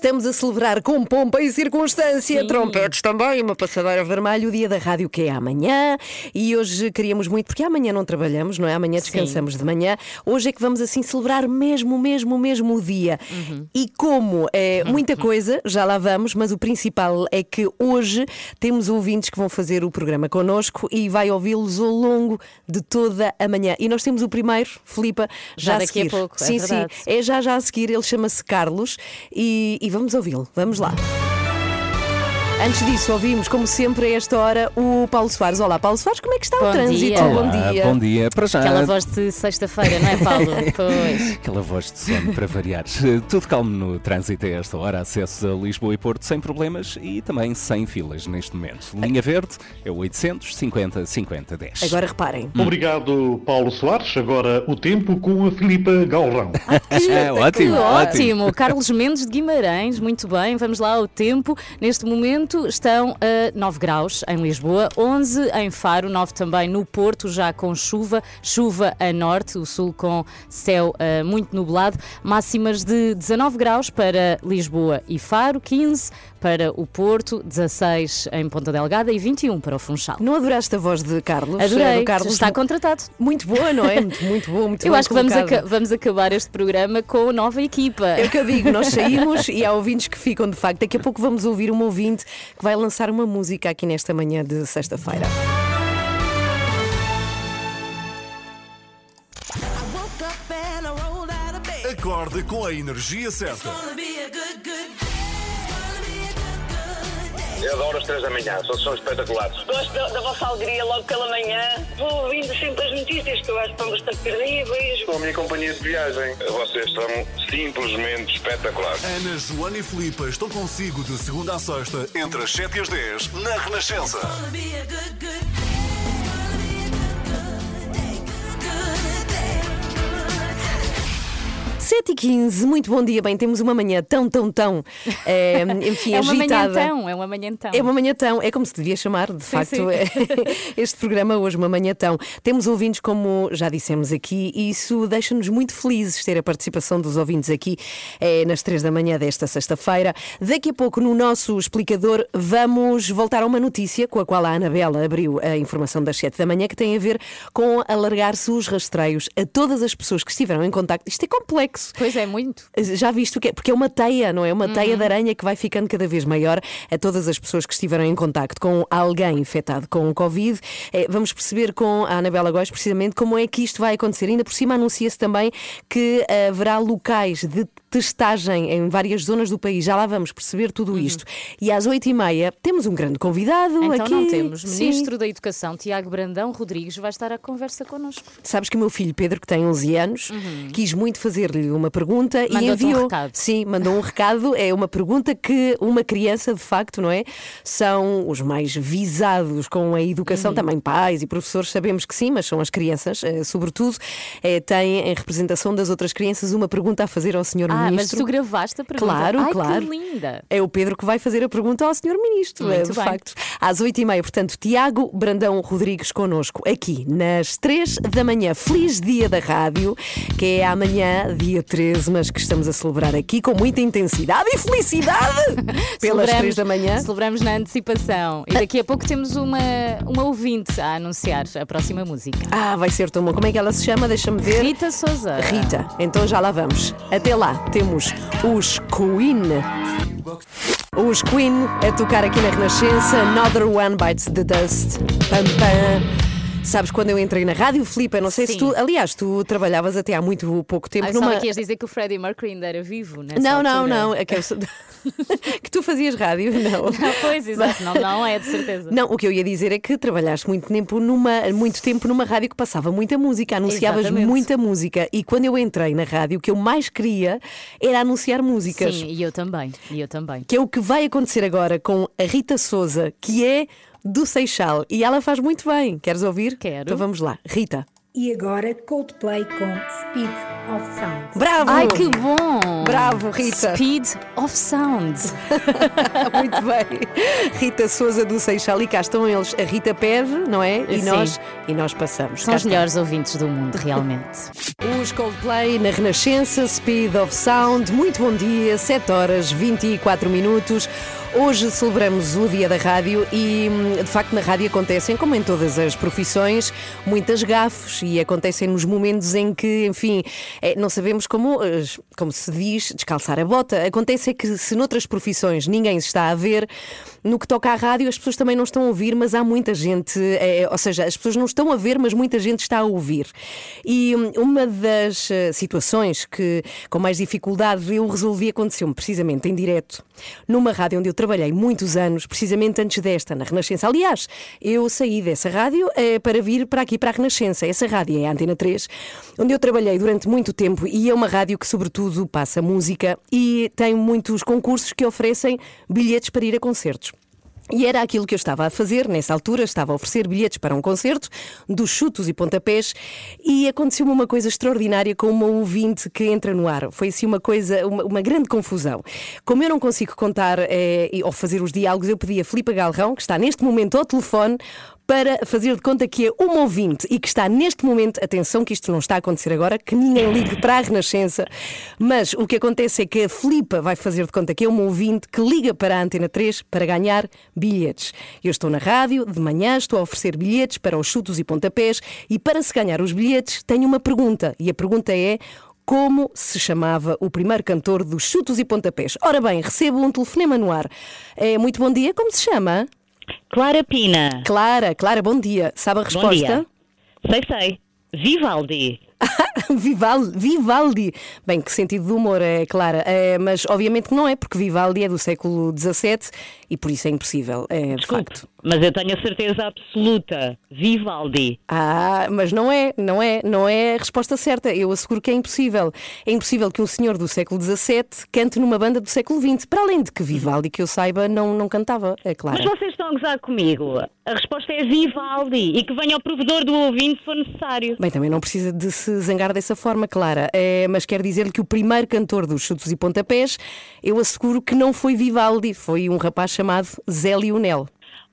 Estamos a celebrar com pompa e circunstância, Sim. trompetes também, uma passadeira vermelha, o dia da rádio que é amanhã. E hoje queríamos muito, porque amanhã não trabalhamos, não é? Amanhã descansamos de manhã. Hoje é que vamos assim celebrar mesmo, mesmo, mesmo o dia. E como é muita coisa, já lá vamos, mas o principal é que hoje temos ouvintes que vão fazer o programa connosco e vai ouvi-los ao longo de toda a manhã. E nós temos o primeiro, Filipa, já, Já a daqui a seguir. pouco, é sim, verdade. sim. É já já a seguir, ele chama-se Carlos e, e vamos ouvi-lo. Vamos lá. Antes disso, ouvimos, como sempre, a esta hora, o Paulo Soares. Olá, Paulo Soares, como é que está o Bom trânsito? dia. Bom Olá, dia. Bom dia. Para já. Aquela voz de sexta-feira, não é, Paulo? Pois. Aquela voz de sono para variar. Tudo calmo no trânsito a esta hora. Acesso a Lisboa e Porto sem problemas e também sem filas neste momento. Linha verde é o 850 50 10. Agora reparem. Obrigado, Paulo Soares. Agora o tempo com a Filipa Galrão. É, ótimo, Que ótimo. ótimo! Carlos Mendes de Guimarães, muito bem, vamos lá ao tempo. Neste momento estão a 9 graus em Lisboa, 11 em Faro, 9 também no Porto, já com chuva, chuva a norte, o sul com céu ah, muito nublado, máximas de 19 graus para Lisboa e Faro, 15 para o Porto, 16 em Ponta Delgada e 21 para o Funchal. Não adoraste a voz de Carlos? É Adorei, do Carlos está contratado. Muito boa, não é? Muito, muito boa, muito Eu acho que vamos, aca- vamos acabar este programa com nova equipa. É o que eu digo, nós saímos e há ouvintes que ficam de facto. Daqui a pouco vamos ouvir um ouvinte que vai lançar uma música aqui nesta manhã de sexta-feira. Acorde com a energia certa. Eu adoro as três da manhã, são, são espetaculares. Gosto da, da vossa alegria logo pela manhã. Vou ouvindo sempre as notícias que eu acho que estão bastante terríveis. São a minha companhia de viagem. Vocês são simplesmente espetaculares. Ana, Joana e Filipa estão consigo de segunda a sexta, entre as 7 e as 10, na Renascença. 7 e 15, muito bom dia. Bem, temos uma manhã tão, tão, tão, eh, enfim, É uma manhã agitada. tão, é uma manhã tão. É uma manhã tão, é como se devia chamar, de facto, sim. é- este programa hoje, uma manhã tão. Temos ouvintes, como já dissemos aqui, e isso deixa-nos muito felizes ter a participação dos ouvintes aqui eh, nas três da manhã desta sexta-feira. Daqui a pouco, no nosso explicador, vamos voltar a uma notícia com a qual a Anabela abriu a informação das sete da manhã, que tem a ver com alargar-se os rastreios a todas as pessoas que estiveram em contacto. Isto é complexo. Pois é, muito. Já viste o que é? Porque é uma teia, não é? Uma Uhum. teia de aranha que vai ficando cada vez maior a todas as pessoas que estiveram em contacto com alguém infectado com o Covid. Eh, Vamos perceber com a Anabela Góes precisamente como é que isto vai acontecer. Ainda por cima anuncia-se também que eh, haverá locais de testagem em várias zonas do país. Já lá vamos perceber tudo isto. E às oito e meia temos um grande convidado Uhum. Então aqui. não temos. Sim. Ministro da Educação, Tiago Brandão Rodrigues, vai estar à conversa connosco. Sabes que o meu filho Pedro, que tem 11 anos, quis muito fazer-lhe uma pergunta e Uhum. Mandou-te um enviou. recado. Sim, mandou um recado. É uma pergunta que uma criança, de facto, não é? São os mais visados com a Uhum. educação, também pais e professores, sabemos que sim, mas são as crianças, eh, sobretudo, eh, têm em representação das outras crianças uma pergunta a fazer ao senhor Ah, mas Ministro. tu gravaste a pergunta. Claro, Ai, claro. Que linda. É o Pedro que vai fazer a pergunta ao Sr. Ministro, Muito é, de bem. facto. Às oito e meia, portanto, Tiago Brandão Rodrigues connosco aqui nas três da manhã. Feliz dia da rádio, que é amanhã, dia 13, mas que estamos a celebrar aqui com muita intensidade e felicidade pelas três da manhã. Celebramos na antecipação. E daqui a pouco temos uma, uma ouvinte a anunciar a próxima música. Ah, vai ser tão bom. Como é que ela se chama? Deixa-me ver. Rita Souza. Rita. Então já lá vamos. Até lá temos os Queen. Os Queen a tocar aqui na Renascença. Another One Bites the Dust. Pam, pam. Sabes, quando eu entrei na Rádio Flipa, não sei se Sim. tu. Aliás, tu trabalhavas até há muito pouco tempo Ah, numa. Que ias dizer que o Freddie Mercury ainda era vivo, nessa Não, não, não. É que, eu que tu fazias rádio, não. Ah, pois, exato. Não, não é, de certeza. Não, o que eu ia dizer é que trabalhaste muito tempo numa, muito tempo numa rádio que passava muita música, anunciavas Exatamente. muita música. E quando eu entrei na rádio, o que eu mais queria era anunciar músicas. Sim, e eu também. E eu também. Que é o que vai acontecer agora com a Rita Souza, que é do Seixal. E ela faz muito bem. Queres ouvir? Quero. Então vamos lá. Rita. E agora Coldplay com Speed of Sound. Bravo! Ai, que bom! Bravo, Rita. Speed of Sound. Muito bem. Rita Souza do Seixal e cá estão eles. A Rita pede, não é? E Sim. nós, e nós passamos. São Cá os estão. melhores ouvintes do mundo, realmente. Os Coldplay na Renascença, Speed of Sound. Muito bom dia, 7 horas 24 minutos. Hoje celebramos o Dia da Rádio e, hum, de facto, na rádio acontecem, como em todas as profissões, muitas gafes e acontecem nos momentos em que, enfim, não sabemos como, eh, como se diz, descalçar a bota. Acontece é que se noutras profissões ninguém se está a ver, no que toca à rádio as pessoas também não estão a ouvir, mas há muita gente, eh, ou seja, as pessoas não estão a ver, mas muita gente está a ouvir. E hum, uma das eh, situações que com mais dificuldade eu resolvi aconteceu-me precisamente em direto, numa rádio onde eu trabalhei muitos anos, precisamente antes desta, na Renascença. Aliás, eu saí dessa rádio eh, para vir para aqui, para a Renascença. Essa rádio é a Antena 3, onde eu trabalhei durante muito tempo e é uma rádio que, sobretudo, passa música e tem muitos concursos que oferecem bilhetes para ir a concertos. E era aquilo que eu estava a fazer nessa altura, estava a oferecer bilhetes para um concerto dos chutos e pontapés e aconteceu-me uma coisa extraordinária com uma ouvinte que entra no ar. Foi assim uma coisa, uma, uma grande confusão. Como eu não consigo contar eh, ou fazer os diálogos, eu pedi a Filipe Galrão, que está neste momento ao telefone, para fazer de conta que é uma ouvinte e que está neste momento, atenção que isto não está a acontecer agora, que ninguém ligue para a Renascença, mas o que acontece é que a Filipa vai fazer de conta que é uma ouvinte que liga para a Antena 3 para ganhar bilhetes. Eu estou na rádio, de manhã estou a oferecer bilhetes para os chutos e pontapés e para se ganhar os bilhetes tenho uma pergunta e a pergunta é como se chamava o primeiro cantor dos chutos e pontapés? Ora bem, recebo um telefonema no ar. É, muito bom dia, como se chama? Clara Pina. Clara, Clara, bom dia. Sabe a Bom resposta? dia. Sei, sei. Vivaldi. Vivaldi, Vivaldi. Bem, que sentido de humor é, Clara. É, mas obviamente que não é, porque Vivaldi é do século XVII e por isso é impossível. É, de Desculpe, facto. mas eu tenho a certeza absoluta. Vivaldi. Ah, mas não é, não é, não é a resposta certa. Eu asseguro que é impossível. É impossível que um senhor do século XVII cante numa banda do século XX. Para além de que Vivaldi, que eu saiba, não, não cantava, é claro. Mas vocês estão a gozar comigo. A resposta é Vivaldi. E que venha o provedor do ouvinte se for necessário. Bem, também não precisa de se zangar dessa forma, Clara. É, mas quero dizer-lhe que o primeiro cantor dos chutos e pontapés, eu asseguro que não foi Vivaldi, foi um rapaz chamado Zé Lionel.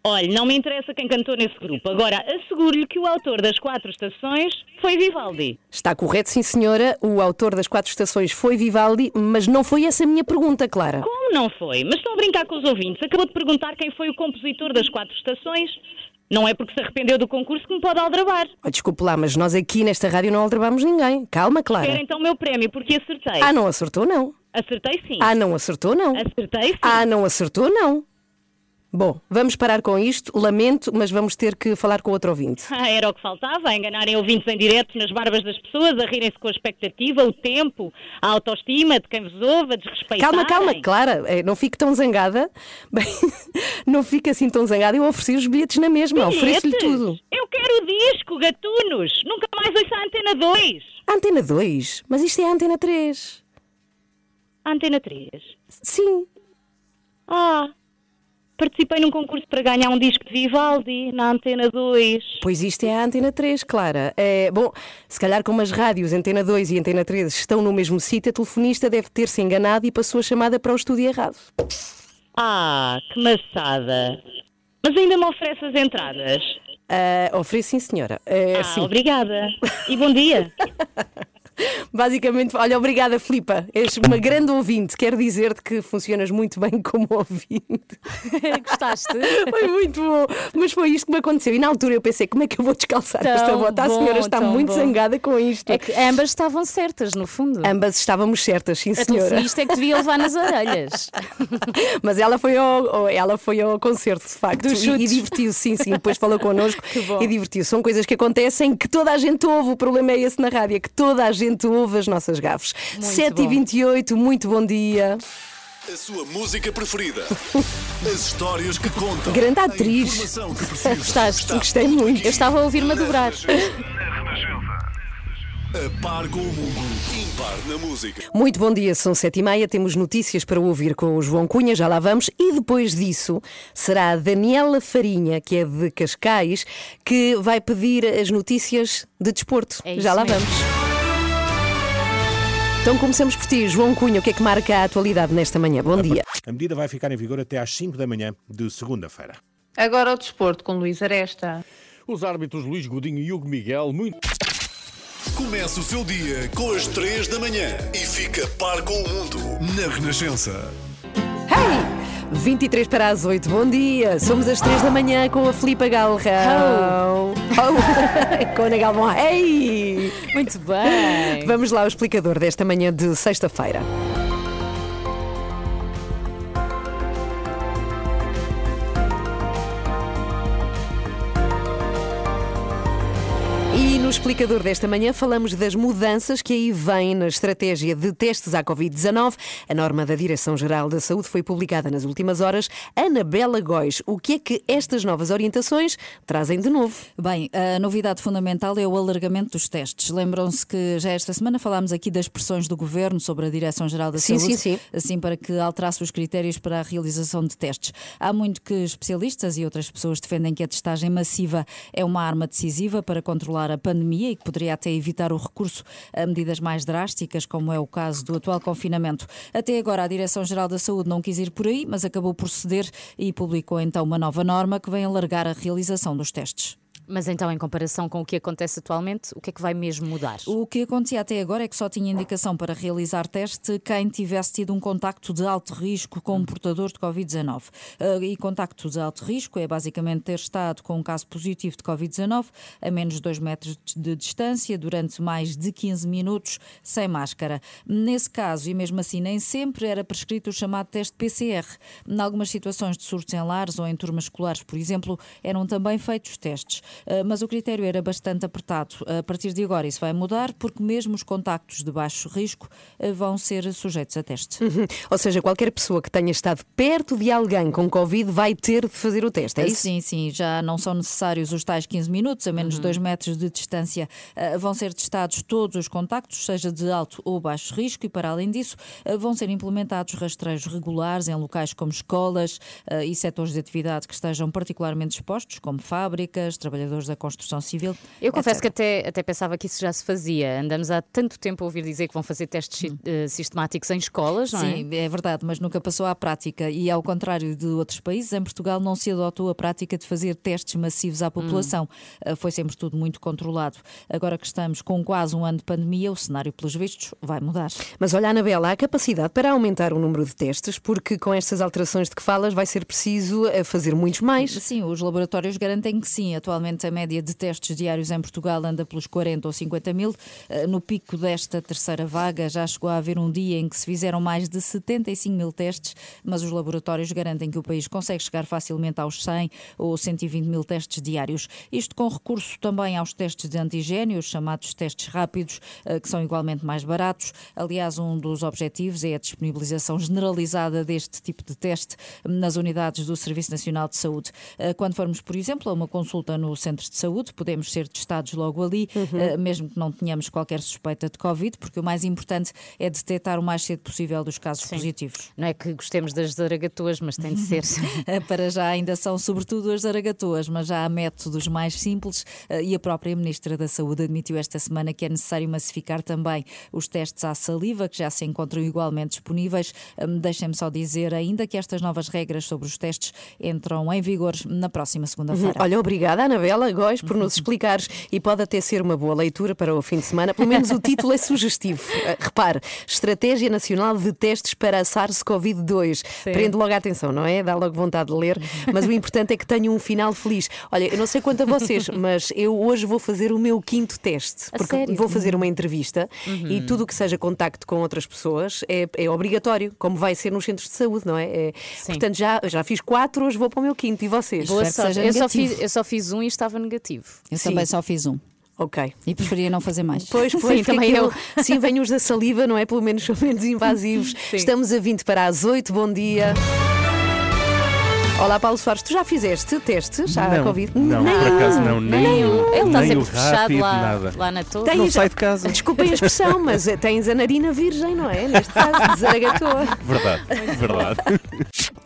Olha, não me interessa quem cantou nesse grupo. Agora, asseguro-lhe que o autor das quatro estações foi Vivaldi. Está correto, sim, senhora. O autor das quatro estações foi Vivaldi, mas não foi essa a minha pergunta, Clara. Como não foi? Mas estão a brincar com os ouvintes. Acabou de perguntar quem foi o compositor das quatro estações. Não é porque se arrependeu do concurso que me pode aldrabar. Oh, desculpe lá, mas nós aqui nesta rádio não aldrabamos ninguém. Calma, Quero Clara. então o meu prémio, porque acertei. Ah, não acertou, não. Acertei sim. Ah, não acertou, não. Acertei sim. Ah, não acertou, não. Bom, vamos parar com isto. Lamento, mas vamos ter que falar com outro ouvinte. Ah, era o que faltava, enganarem ouvintes em direto nas barbas das pessoas, a rirem-se com a expectativa, o tempo, a autoestima de quem vos ouve, a desrespeitarem. Calma, calma, Clara, eh, não fique tão zangada. Bem, não fique assim tão zangada. Eu ofereci os bilhetes na mesma, ofereço-lhe tudo. Eu quero o disco, gatunos. Nunca mais ouço a Antena 2. A Antena 2, mas isto é a Antena 3. A Antena 3. Sim. Ah, participei num concurso para ganhar um disco de Vivaldi na Antena 2. Pois isto é a Antena 3, Clara. É, bom, se calhar como as rádios Antena 2 e Antena 3 estão no mesmo sítio, a telefonista deve ter-se enganado e passou a chamada para o estúdio errado. Ah, que maçada. Mas ainda me oferece as entradas. Ah, ofereço sim, senhora. É, Ah, sim. obrigada. E bom dia. Basicamente, olha, obrigada, Filipa. És uma grande ouvinte. Quero dizer-te que funcionas muito bem como ouvinte. Gostaste? Foi muito bom. Mas foi isto que me aconteceu. E na altura eu pensei, como é que eu vou descalçar Tão esta bota? A bom, senhora está muito bom. zangada com isto. É que ambas estavam certas, no fundo. Ambas estávamos certas, sim, A senhora. telefonista é que devia levar nas orelhas. Mas ela foi ao, ela foi ao concerto, de facto. E, e divertiu-se, sim, sim. Depois falou connosco e divertiu-se. São coisas que acontecem que toda a gente ouve. O problema é esse na rádio, é que toda a gente ouve as nossas gafes. 7h28, muito bom dia. A sua música preferida. As histórias que contam. Grande atriz. informação que precisa. Gostaste? Está Gostei muito. Eu estava a ouvir-me a na dobrar. A par com o mundo. Impar na música. Muito bom dia, são sete e meia, temos notícias para ouvir com o João Cunha, já lá vamos, e depois disso será a Daniela Farinha, que é de Cascais, que vai pedir as notícias de desporto. É já lá mesmo. vamos. Então começamos por ti, João Cunha, o que é que marca a atualidade nesta manhã? Bom dia. A medida vai ficar em vigor até às 5 da manhã de segunda-feira. Agora ao desporto com Luís Aresta. Os árbitros Luís Godinho e Hugo Miguel, muito. Começa o seu dia com as 3 da manhã e fica par com o mundo na Renascença. Hey! 23 para as 8, bom dia. Somos às 3 da manhã com a Filipa Galrão. Oh. com a Ana Galvão. Hey! Muito bem. Vamos lá ao explicador desta manhã de sexta-feira. E no explicador desta manhã falamos das mudanças que aí vêm na estratégia de testes à Covid-19. A norma da Direção-Geral da Saúde foi publicada nas últimas horas. Anabela Góis, o que é que estas novas orientações trazem de novo? Bem, a novidade fundamental é o alargamento dos testes. Lembram-se que já esta semana falámos aqui das pressões do Governo sobre a Direção-Geral da Sim, Saúde, sim, sim. assim para que alterasse os critérios para a realização de testes. Há muito que especialistas e outras pessoas defendem que a testagem massiva é uma arma decisiva para controlar a pandemia e que poderia até evitar o recurso a medidas mais drásticas, como é o caso do atual confinamento. Até agora, a Direção-Geral da Saúde não quis ir por aí, mas acabou por ceder e publicou então uma nova norma que vem alargar a realização dos testes. Mas então, em comparação com o que acontece atualmente, o que é que vai mesmo mudar? O que acontecia até agora é que só tinha indicação para realizar teste quem tivesse tido um contacto de alto risco com um portador de Covid-19. Uh, E contacto de alto risco é basicamente ter estado com um caso positivo de Covid-19 a menos de 2 metros de distância durante mais de 15 minutos sem máscara. Nesse caso, e mesmo assim nem sempre, era prescrito o chamado teste PCR. Em algumas situações de surtos em lares ou em turmas escolares, por exemplo, eram também feitos testes. Uh, Mas o critério era bastante apertado. A partir de agora isso vai mudar porque mesmo os contactos de baixo risco uh, vão ser sujeitos a teste. Uhum. Ou seja, qualquer pessoa que tenha estado perto de alguém com Covid vai ter de fazer o teste, é isso? Sim, sim, já não são necessários os tais 15 minutos, a menos Uhum. de 2 metros de distância. Vão ser testados todos os contactos, seja de alto ou baixo risco, e para além disso, vão ser implementados rastreios regulares em locais como escolas e setores de atividade que estejam particularmente expostos, como fábricas, trabalhadores da construção civil. Eu confesso etc. que até, até pensava que isso já se fazia. Andamos há tanto tempo a ouvir dizer que vão fazer testes si- eh, sistemáticos em escolas, não é? Sim, é verdade, mas nunca passou à prática. E ao contrário de outros países, em Portugal não se adotou a prática de fazer testes massivos à população. Ah, Foi sempre tudo muito controlado. Agora que estamos com quase um ano de pandemia, o cenário, pelos vistos, vai mudar. Mas olha, Anabela, há capacidade para aumentar o número de testes, porque com estas alterações de que falas vai ser preciso eh, fazer muitos mais. Sim, os laboratórios garantem que sim. Atualmente a média de testes diários em Portugal anda pelos 40 ou 50 mil. Eh, No pico desta terceira vaga já chegou a haver um dia em que se fizeram mais de 75 mil testes, mas os laboratórios garantem que o país consegue chegar facilmente aos 100 ou 120 mil testes diários. Isto com recurso também aos testes de antigênio, os chamados testes rápidos, eh, que são igualmente mais baratos. Aliás, um dos objetivos é a disponibilização generalizada deste tipo de teste nas unidades do Serviço Nacional de Saúde. Eh, Quando formos, por exemplo, a uma consulta no centro de saúde, podemos ser testados logo ali, eh, mesmo que não tenhamos qualquer suspeita de Covid, porque o mais importante é detectar o mais cedo possível dos casos positivos. Não é que gostemos das zaragatoas, mas tem de ser. Para já ainda são sobretudo as zaragatoas, mas já há métodos mais simples eh, e a própria Ministra da Saúde admitiu esta semana que é necessário massificar também os testes à saliva, que já se encontram igualmente disponíveis. Hum, Deixem-me só dizer ainda que estas novas regras sobre os testes entram em vigor na próxima Uhum. segunda-feira. Olha, obrigada, Anabela Góis, por nos explicares e pode até ser uma boa leitura para o fim de semana. Pelo menos o título é sugestivo. Eh, Repare, Estratégia Nacional de Testes para a SARS-CoV-2. Prende logo a atenção, não é? Dá logo vontade de ler, mas o importante é que tenha um final feliz. Olha, eu não sei quanto a vocês, mas eu hoje vou fazer o meu quinto teste, porque vou fazer uma entrevista e tudo o que seja contacto com outras pessoas é, é obrigatório, como vai ser nos centros de saúde, não é? É- portanto, já, já fiz quatro, hoje vou para o meu quinto. E vocês? Boa sorte. Eu só, fiz, eu só fiz um e estava negativo. Eu Sim. também só fiz um Ok. e preferia não fazer mais. Pois, pois, Sim, também aquilo- eu. Sim, vêm os da saliva, não é? Pelo menos são menos invasivos. Estamos a 20 para as 8, bom dia. Olá, Paulo Soares, tu já fizeste testes à não, Covid? Não, Nem por acaso não, nem, Nem o-. Ele está sempre fechado rápido, lá, nada. lá na torre. Não sai de casa. Desculpem a expressão, mas eh, tens a narina virgem, não é? Neste caso, de zaragatoa. Verdade, verdade.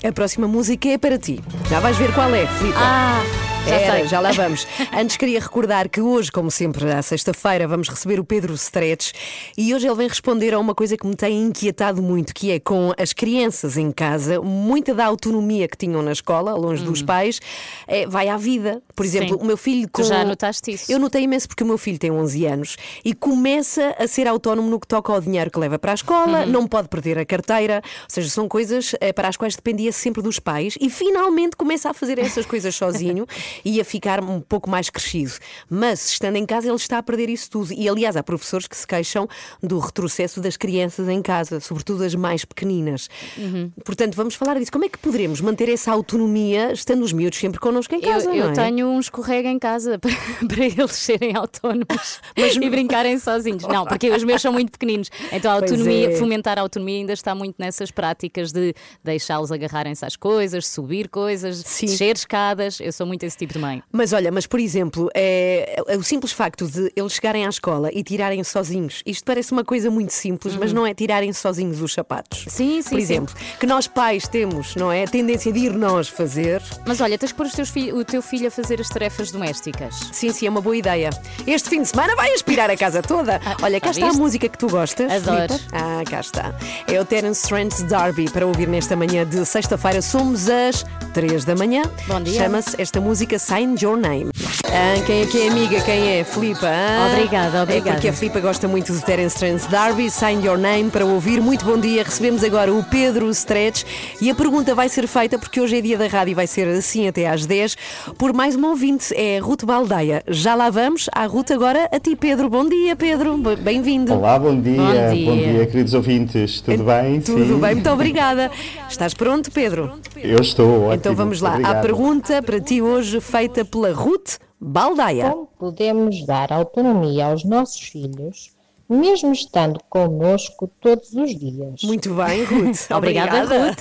A próxima música é para ti. Já vais ver qual é, Filipe. Ah, Já Era, sei. já lá vamos. Antes queria recordar que hoje, como sempre, à sexta-feira, vamos receber o Pedro Stretch e hoje ele vem responder a uma coisa que me tem inquietado muito, que é com as crianças em casa, muita da autonomia que tinham na escola, longe dos pais, é, vai à vida. Por exemplo, Hum. Sim. o meu filho Tu com... já notaste isso? Eu notei imenso porque o meu filho tem 11 anos e começa a ser autónomo no que toca ao dinheiro que leva para a escola, Uhum. não pode perder a carteira, ou seja, são coisas eh, para as quais dependia sempre dos pais e finalmente começa a fazer essas coisas sozinho e a ficar um pouco mais crescido. Mas estando em casa, ele está a perder isso tudo. E aliás, há professores que se queixam do retrocesso das crianças em casa, sobretudo as mais pequeninas. Uhum. Portanto, vamos falar disso. Como é que poderemos manter essa autonomia estando os miúdos sempre connosco em casa? eu eu é? tenho um escorrega em casa para, para eles serem autónomos e brincarem sozinhos. Não, porque os meus são muito pequeninos. Então a autonomia, é. fomentar a autonomia ainda está muito nessas práticas de deixá-los agarrarem-se às coisas, subir coisas, descer escadas. Eu sou muito esse tipo de mãe. Mas olha, mas por exemplo, é, é o simples facto de eles chegarem à escola e tirarem sozinhos, isto parece uma coisa muito simples, mas não é tirarem sozinhos os sapatos. Uhum. Sim, sim, Por sim. exemplo, que nós pais temos, não é? A tendência de ir nós fazer. Mas olha, tens que pôr os teus fi- o teu filho a fazer as tarefas domésticas. Sim, sim, é uma boa ideia. Este fim de semana vai aspirar a casa toda. Olha, cá ah, está a viste? música que tu gostas. Adoro. Ah, cá está. É o Terence Trent Darby para ouvir nesta manhã de sexta-feira. Somos às 3 da manhã. Bom dia. Chama-se esta música Sign Your Name. Ah, quem é que é amiga? Quem é? Filipa? ah? Obrigada, obrigada. É porque a Filipa gosta muito de Terence Trent Darby. Sign Your Name para ouvir. Muito bom dia. Recebemos agora o Pedro Stretch e a pergunta vai ser feita porque hoje é dia da rádio e vai ser assim até às 10 por mais uma ouvinte. É a Ruth Baldeia. Já lá vamos. À Ruth agora a ti, Pedro. Bom dia, Pedro. Bem-vindo. Olá, bom dia. Bom dia. Bom dia, queridos ouvintes. Tudo bem? Tudo Sim. bem, muito obrigada. Estás pronto, Pedro? Eu estou ótimo. Então vamos lá. Obrigado. À pergunta para ti hoje feita pela Ruth Baldaia. Como podemos dar autonomia aos nossos filhos, mesmo estando connosco todos os dias? Muito bem, Ruth. Obrigada, Ruth.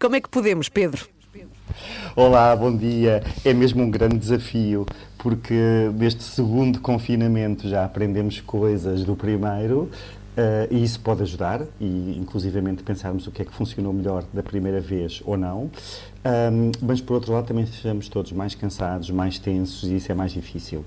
Como é que podemos, Pedro? Olá, bom dia. É mesmo um grande desafio, porque neste segundo confinamento já aprendemos coisas do primeiro. eh, e isso pode ajudar, e inclusivamente pensarmos o que é que funcionou melhor da primeira vez ou não. Ahm, mas por outro lado também estamos todos mais cansados, mais tensos e isso é mais difícil.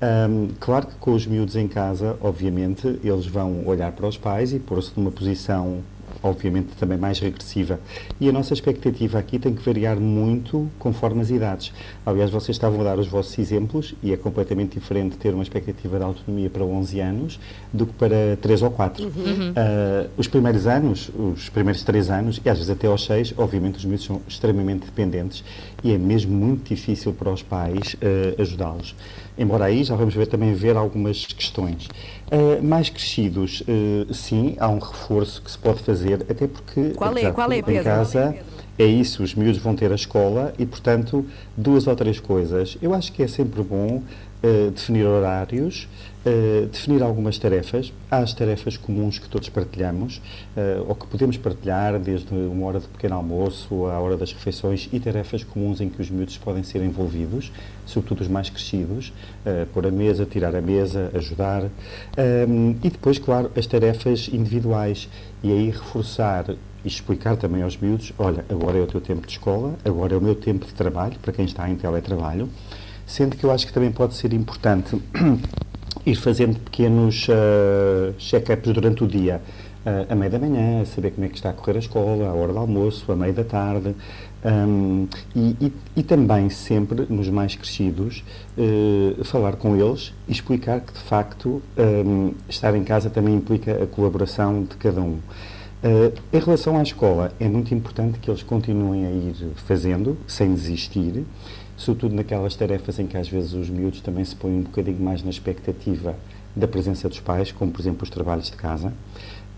Ahm, claro que com os miúdos em casa, obviamente, eles vão olhar para os pais e pôr-se numa posição obviamente também mais regressiva. E a nossa expectativa aqui tem que variar muito conforme as idades. Aliás, vocês estavam a dar os vossos exemplos e é completamente diferente ter uma expectativa de autonomia para 11 anos do que para 3 ou 4. Uhum. Ah, os primeiros anos, os primeiros 3 anos e às vezes até aos 6, obviamente os miúdos são extremamente dependentes e é mesmo muito difícil para os pais ah, ajudá-los. Embora aí já vamos ver também ver algumas questões. Ah, mais crescidos, ah, sim, há um reforço que se pode fazer, até porque Qual é? Qual é, tudo, em Pedro? casa é isso, os miúdos vão ter a escola e, portanto, duas ou três coisas. Eu acho que é sempre bom eh, definir horários, eh, definir algumas tarefas. Há as tarefas comuns que todos partilhamos, eh, ou que podemos partilhar, desde uma hora de pequeno almoço à hora das refeições, e tarefas comuns em que os miúdos podem ser envolvidos, sobretudo os mais crescidos, eh, pôr a mesa, tirar a mesa, ajudar. Ahm, e depois, claro, as tarefas individuais. E aí reforçar e explicar também aos miúdos, olha, agora é o teu tempo de escola, agora é o meu tempo de trabalho, para quem está em teletrabalho, sendo que eu acho que também pode ser importante ir fazendo pequenos uh, check-ups durante o dia, uh, a meio da manhã, saber como é que está a correr a escola, a hora do almoço, a meio da tarde, um, e, e, e também sempre, nos mais crescidos, uh, falar com eles e explicar que, de facto, um, estar em casa também implica a colaboração de cada um. Uh, em relação à escola, é muito importante que eles continuem a ir fazendo, sem desistir, sobretudo naquelas tarefas em que às vezes os miúdos também se põem um bocadinho mais na expectativa da presença dos pais, como por exemplo os trabalhos de casa,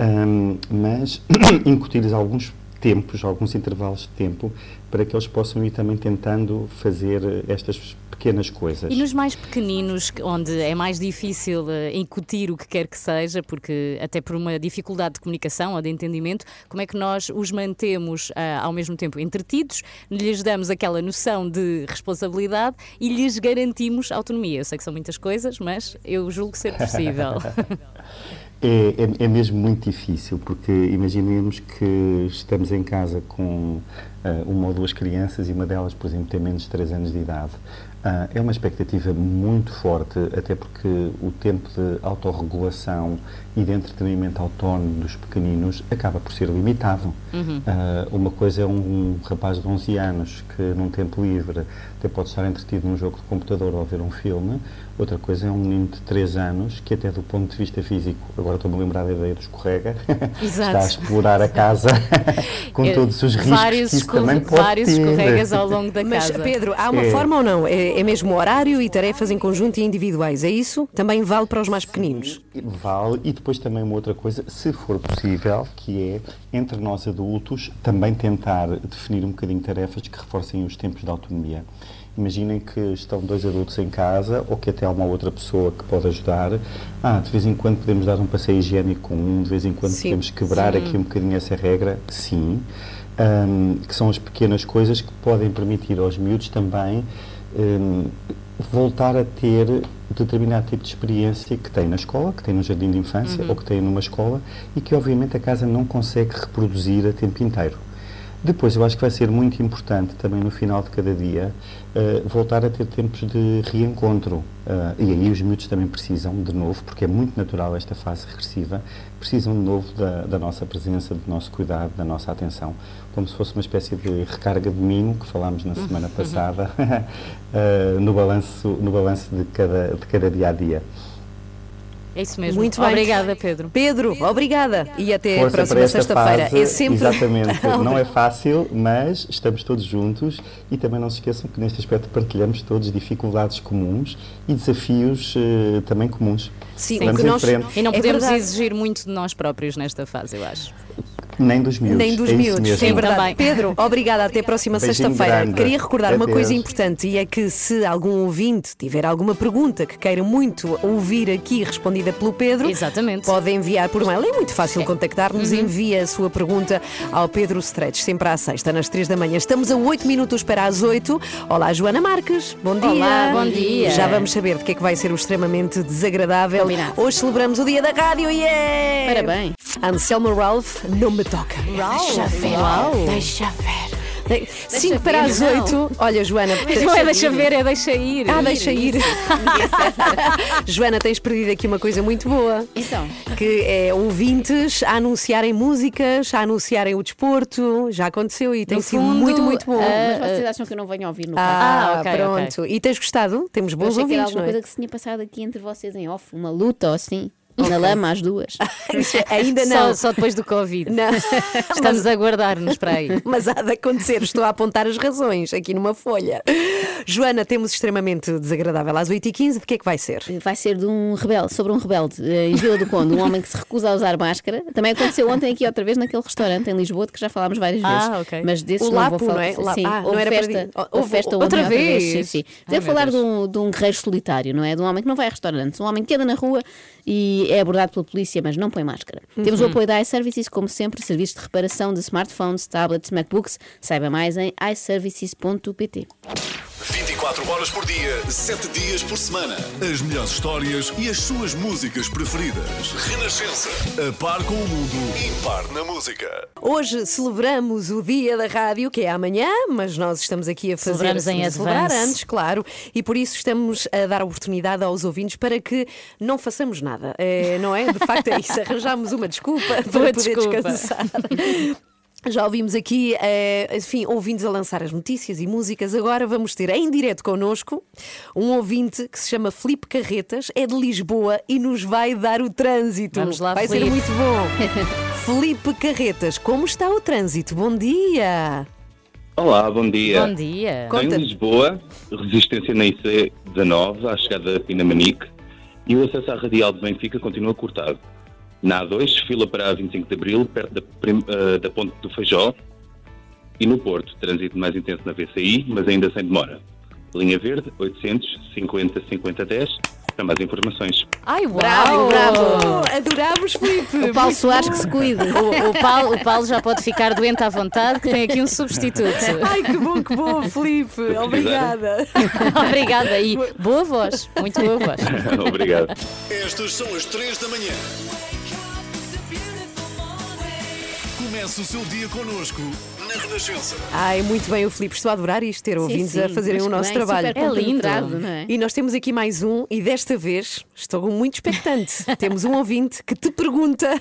um, mas incutir-lhes alguns tempos, alguns intervalos de tempo, para que eles possam ir também tentando fazer estas pequenas coisas. E nos mais pequeninos, onde é mais difícil eh, incutir o que quer que seja, porque até por uma dificuldade de comunicação ou de entendimento, como é que nós os mantemos ah, ao mesmo tempo entretidos, lhes damos aquela noção de responsabilidade e lhes garantimos autonomia? Eu sei que são muitas coisas, mas eu julgo ser possível. É, é, é mesmo muito difícil, porque imaginemos que estamos em casa com uh, uma ou duas crianças e uma delas, por exemplo, tem menos de 3 anos de idade. Ah, é uma expectativa muito forte, até porque o tempo de autorregulação e de entretenimento autónomo dos pequeninos acaba por ser limitado. Uhum. Ah, uma coisa é um, rapaz de 11 anos que, num tempo livre, até pode estar entretido num jogo de computador ou a ver um filme. Outra coisa é um menino de 3 anos que, até do ponto de vista físico, agora estou-me a lembrar da ideia do escorrega, está a explorar a casa com É, todos os riscos vários que isso também pode vários ter. escorregas ao longo da Mas, casa. Pedro, há uma É. forma ou não? É, é mesmo horário e tarefas em conjunto e individuais, é isso? Também vale para os mais pequeninos? Vale, e depois também uma outra coisa, se for possível, que é, entre nós adultos, também tentar definir um bocadinho tarefas que reforcem os tempos de autonomia. Imaginem que estão dois adultos em casa ou que até há uma outra pessoa que pode ajudar. Ah, de vez em quando podemos dar um passeio higiênico comum, de vez em quando Sim. podemos quebrar Sim. aqui um bocadinho essa regra, sim. Ahm, que são as pequenas coisas que podem permitir aos miúdos também ahm, voltar a ter determinado tipo de experiência que tem na escola, que tem no jardim de infância Uhum. ou que tem numa escola e que obviamente a casa não consegue reproduzir a tempo inteiro. Depois, eu acho que vai ser muito importante também no final de cada dia eh, voltar a ter tempos de reencontro. Eh, e aí os miúdos também precisam, de novo, porque é muito natural esta fase regressiva, precisam de novo da, da nossa presença, do nosso cuidado, da nossa atenção, como se fosse uma espécie de recarga de mimo que falámos na semana Uhum. passada, eh, no balanço, no balanço de, cada, de cada dia a dia. É isso mesmo. Muito bem. Obrigada, Pedro. Pedro, obrigada. E até a Força próxima esta sexta-feira. fase. É sempre. Exatamente. não é fácil, mas estamos todos juntos e também não se esqueçam que neste aspecto partilhamos todos dificuldades comuns e desafios eh, também comuns. Sim, Vamos que nós-. E não É podemos verdade. exigir muito de nós próprios nesta fase, eu acho. Nem dos miúdos. Nem dos é miúdos, mesmo. é verdade. Também. Pedro, obrigada, até a próxima Beijinho sexta-feira. grande. Queria recordar uma Adeus. coisa importante e é que se algum ouvinte tiver alguma pergunta que queira muito ouvir aqui respondida pelo Pedro, Exatamente. pode enviar por mail. É muito fácil contactar-nos. Uhum. Envia a sua pergunta ao Pedro Stretch, sempre à sexta, nas três da manhã. Estamos a oito minutos para as oito. Olá, Joana Marques. Bom dia. Olá, bom dia. Já vamos saber de que é que vai ser o extremamente desagradável. Hoje celebramos o dia da rádio e é. Parabéns. Anselmo Ralph, não me toca. Ralph. Deixa ver. Uau. Deixa ver. De- Cinco ver, para as não. oito. Olha, Joana. Não é deixa ver, é deixa ir. Ah, deixa ir. Joana, tens perdido aqui uma coisa muito boa. Então. Que é ouvintes a anunciarem músicas, a anunciarem o desporto. Já aconteceu e tem No sido fundo, muito, muito bom. Mas vocês acham que eu não venho ouvir no carro? Ah, Ah, ok, pronto. E tens gostado? Temos bons achei que era ouvintes, alguma não é? coisa que se tinha passado aqui entre vocês em off, uma luta ou assim, na lama às duas. Ainda Só, não. só depois do Covid. Não. Estamos a guardar-nos para aí. Mas há de acontecer, estou a apontar as razões aqui numa folha. Joana, temos extremamente desagradável às 8h15, de que é que vai ser? Vai ser de um rebelde, sobre um rebelde eh, em Vila do Conde, um homem que se recusa a usar máscara. Também aconteceu ontem aqui outra vez naquele restaurante em Lisboa, de que já falámos várias Ah, vezes. ok. Mas desses O não Lapo, vou falar. não é? Sim, Ah, não era para festa, houve festa outra ontem vez? Sim, sim. Ai, Devo falar de um, de um guerreiro solitário, não é? De um homem que não vai a restaurantes, um homem que anda na rua e é abordado pela polícia, mas não põe máscara. Temos o Uhum. apoio da iServices, como sempre, serviços de reparação de smartphones, tablets, MacBooks. Saiba mais em iServices.pt. 24 horas por dia, 7 dias por semana. As melhores histórias e as suas músicas preferidas. Renascença. A par com o mundo. Impar na música. Hoje celebramos o dia da rádio, que é amanhã, mas nós estamos aqui a fazer Celebramos em a celebrar advance. antes, claro, e por isso estamos a dar oportunidade aos ouvintes para que não façamos nada, É, não é? De facto é isso, arranjamos uma desculpa para Boa poder desculpa. descansar. Já ouvimos aqui, eh, enfim, ouvintes a lançar as notícias e músicas. Agora vamos ter em direto connosco um ouvinte que se chama Filipe Carretas, é de Lisboa e nos vai dar o trânsito. Vamos lá, vai ser Filipe. muito bom. Filipe Carretas, como está o trânsito? Bom dia. Olá, bom dia. Bom dia. Em. Lisboa, resistência na IC19, à chegada a Pina Manique, e o acesso à radial de Benfica continua cortado. Na A2, fila para a 25 de Abril, perto da, eh, da ponte do Feijó, e no Porto, trânsito mais intenso na VCI, mas ainda sem demora. Linha Verde, 850 50 10, para mais informações. Ai, uau! Bravo, bravo. Adorámos, Filipe. O Paulo Soares que se cuide. O, o Paulo, o Paulo já pode ficar doente à vontade, que tem aqui um substituto. Ai, que bom, que bom, Filipe. Obrigada. Obrigada e boa voz, muito boa voz. Obrigado. Estas são as 3 da manhã. Comece o seu dia connosco na Renascença. Ai, muito bem, o Filipe. Estou a adorar isto, ter ouvintes sim, a fazerem o nosso bem, trabalho. É lindo. não é? E nós temos aqui mais um, e desta vez estou muito expectante. temos um ouvinte que te pergunta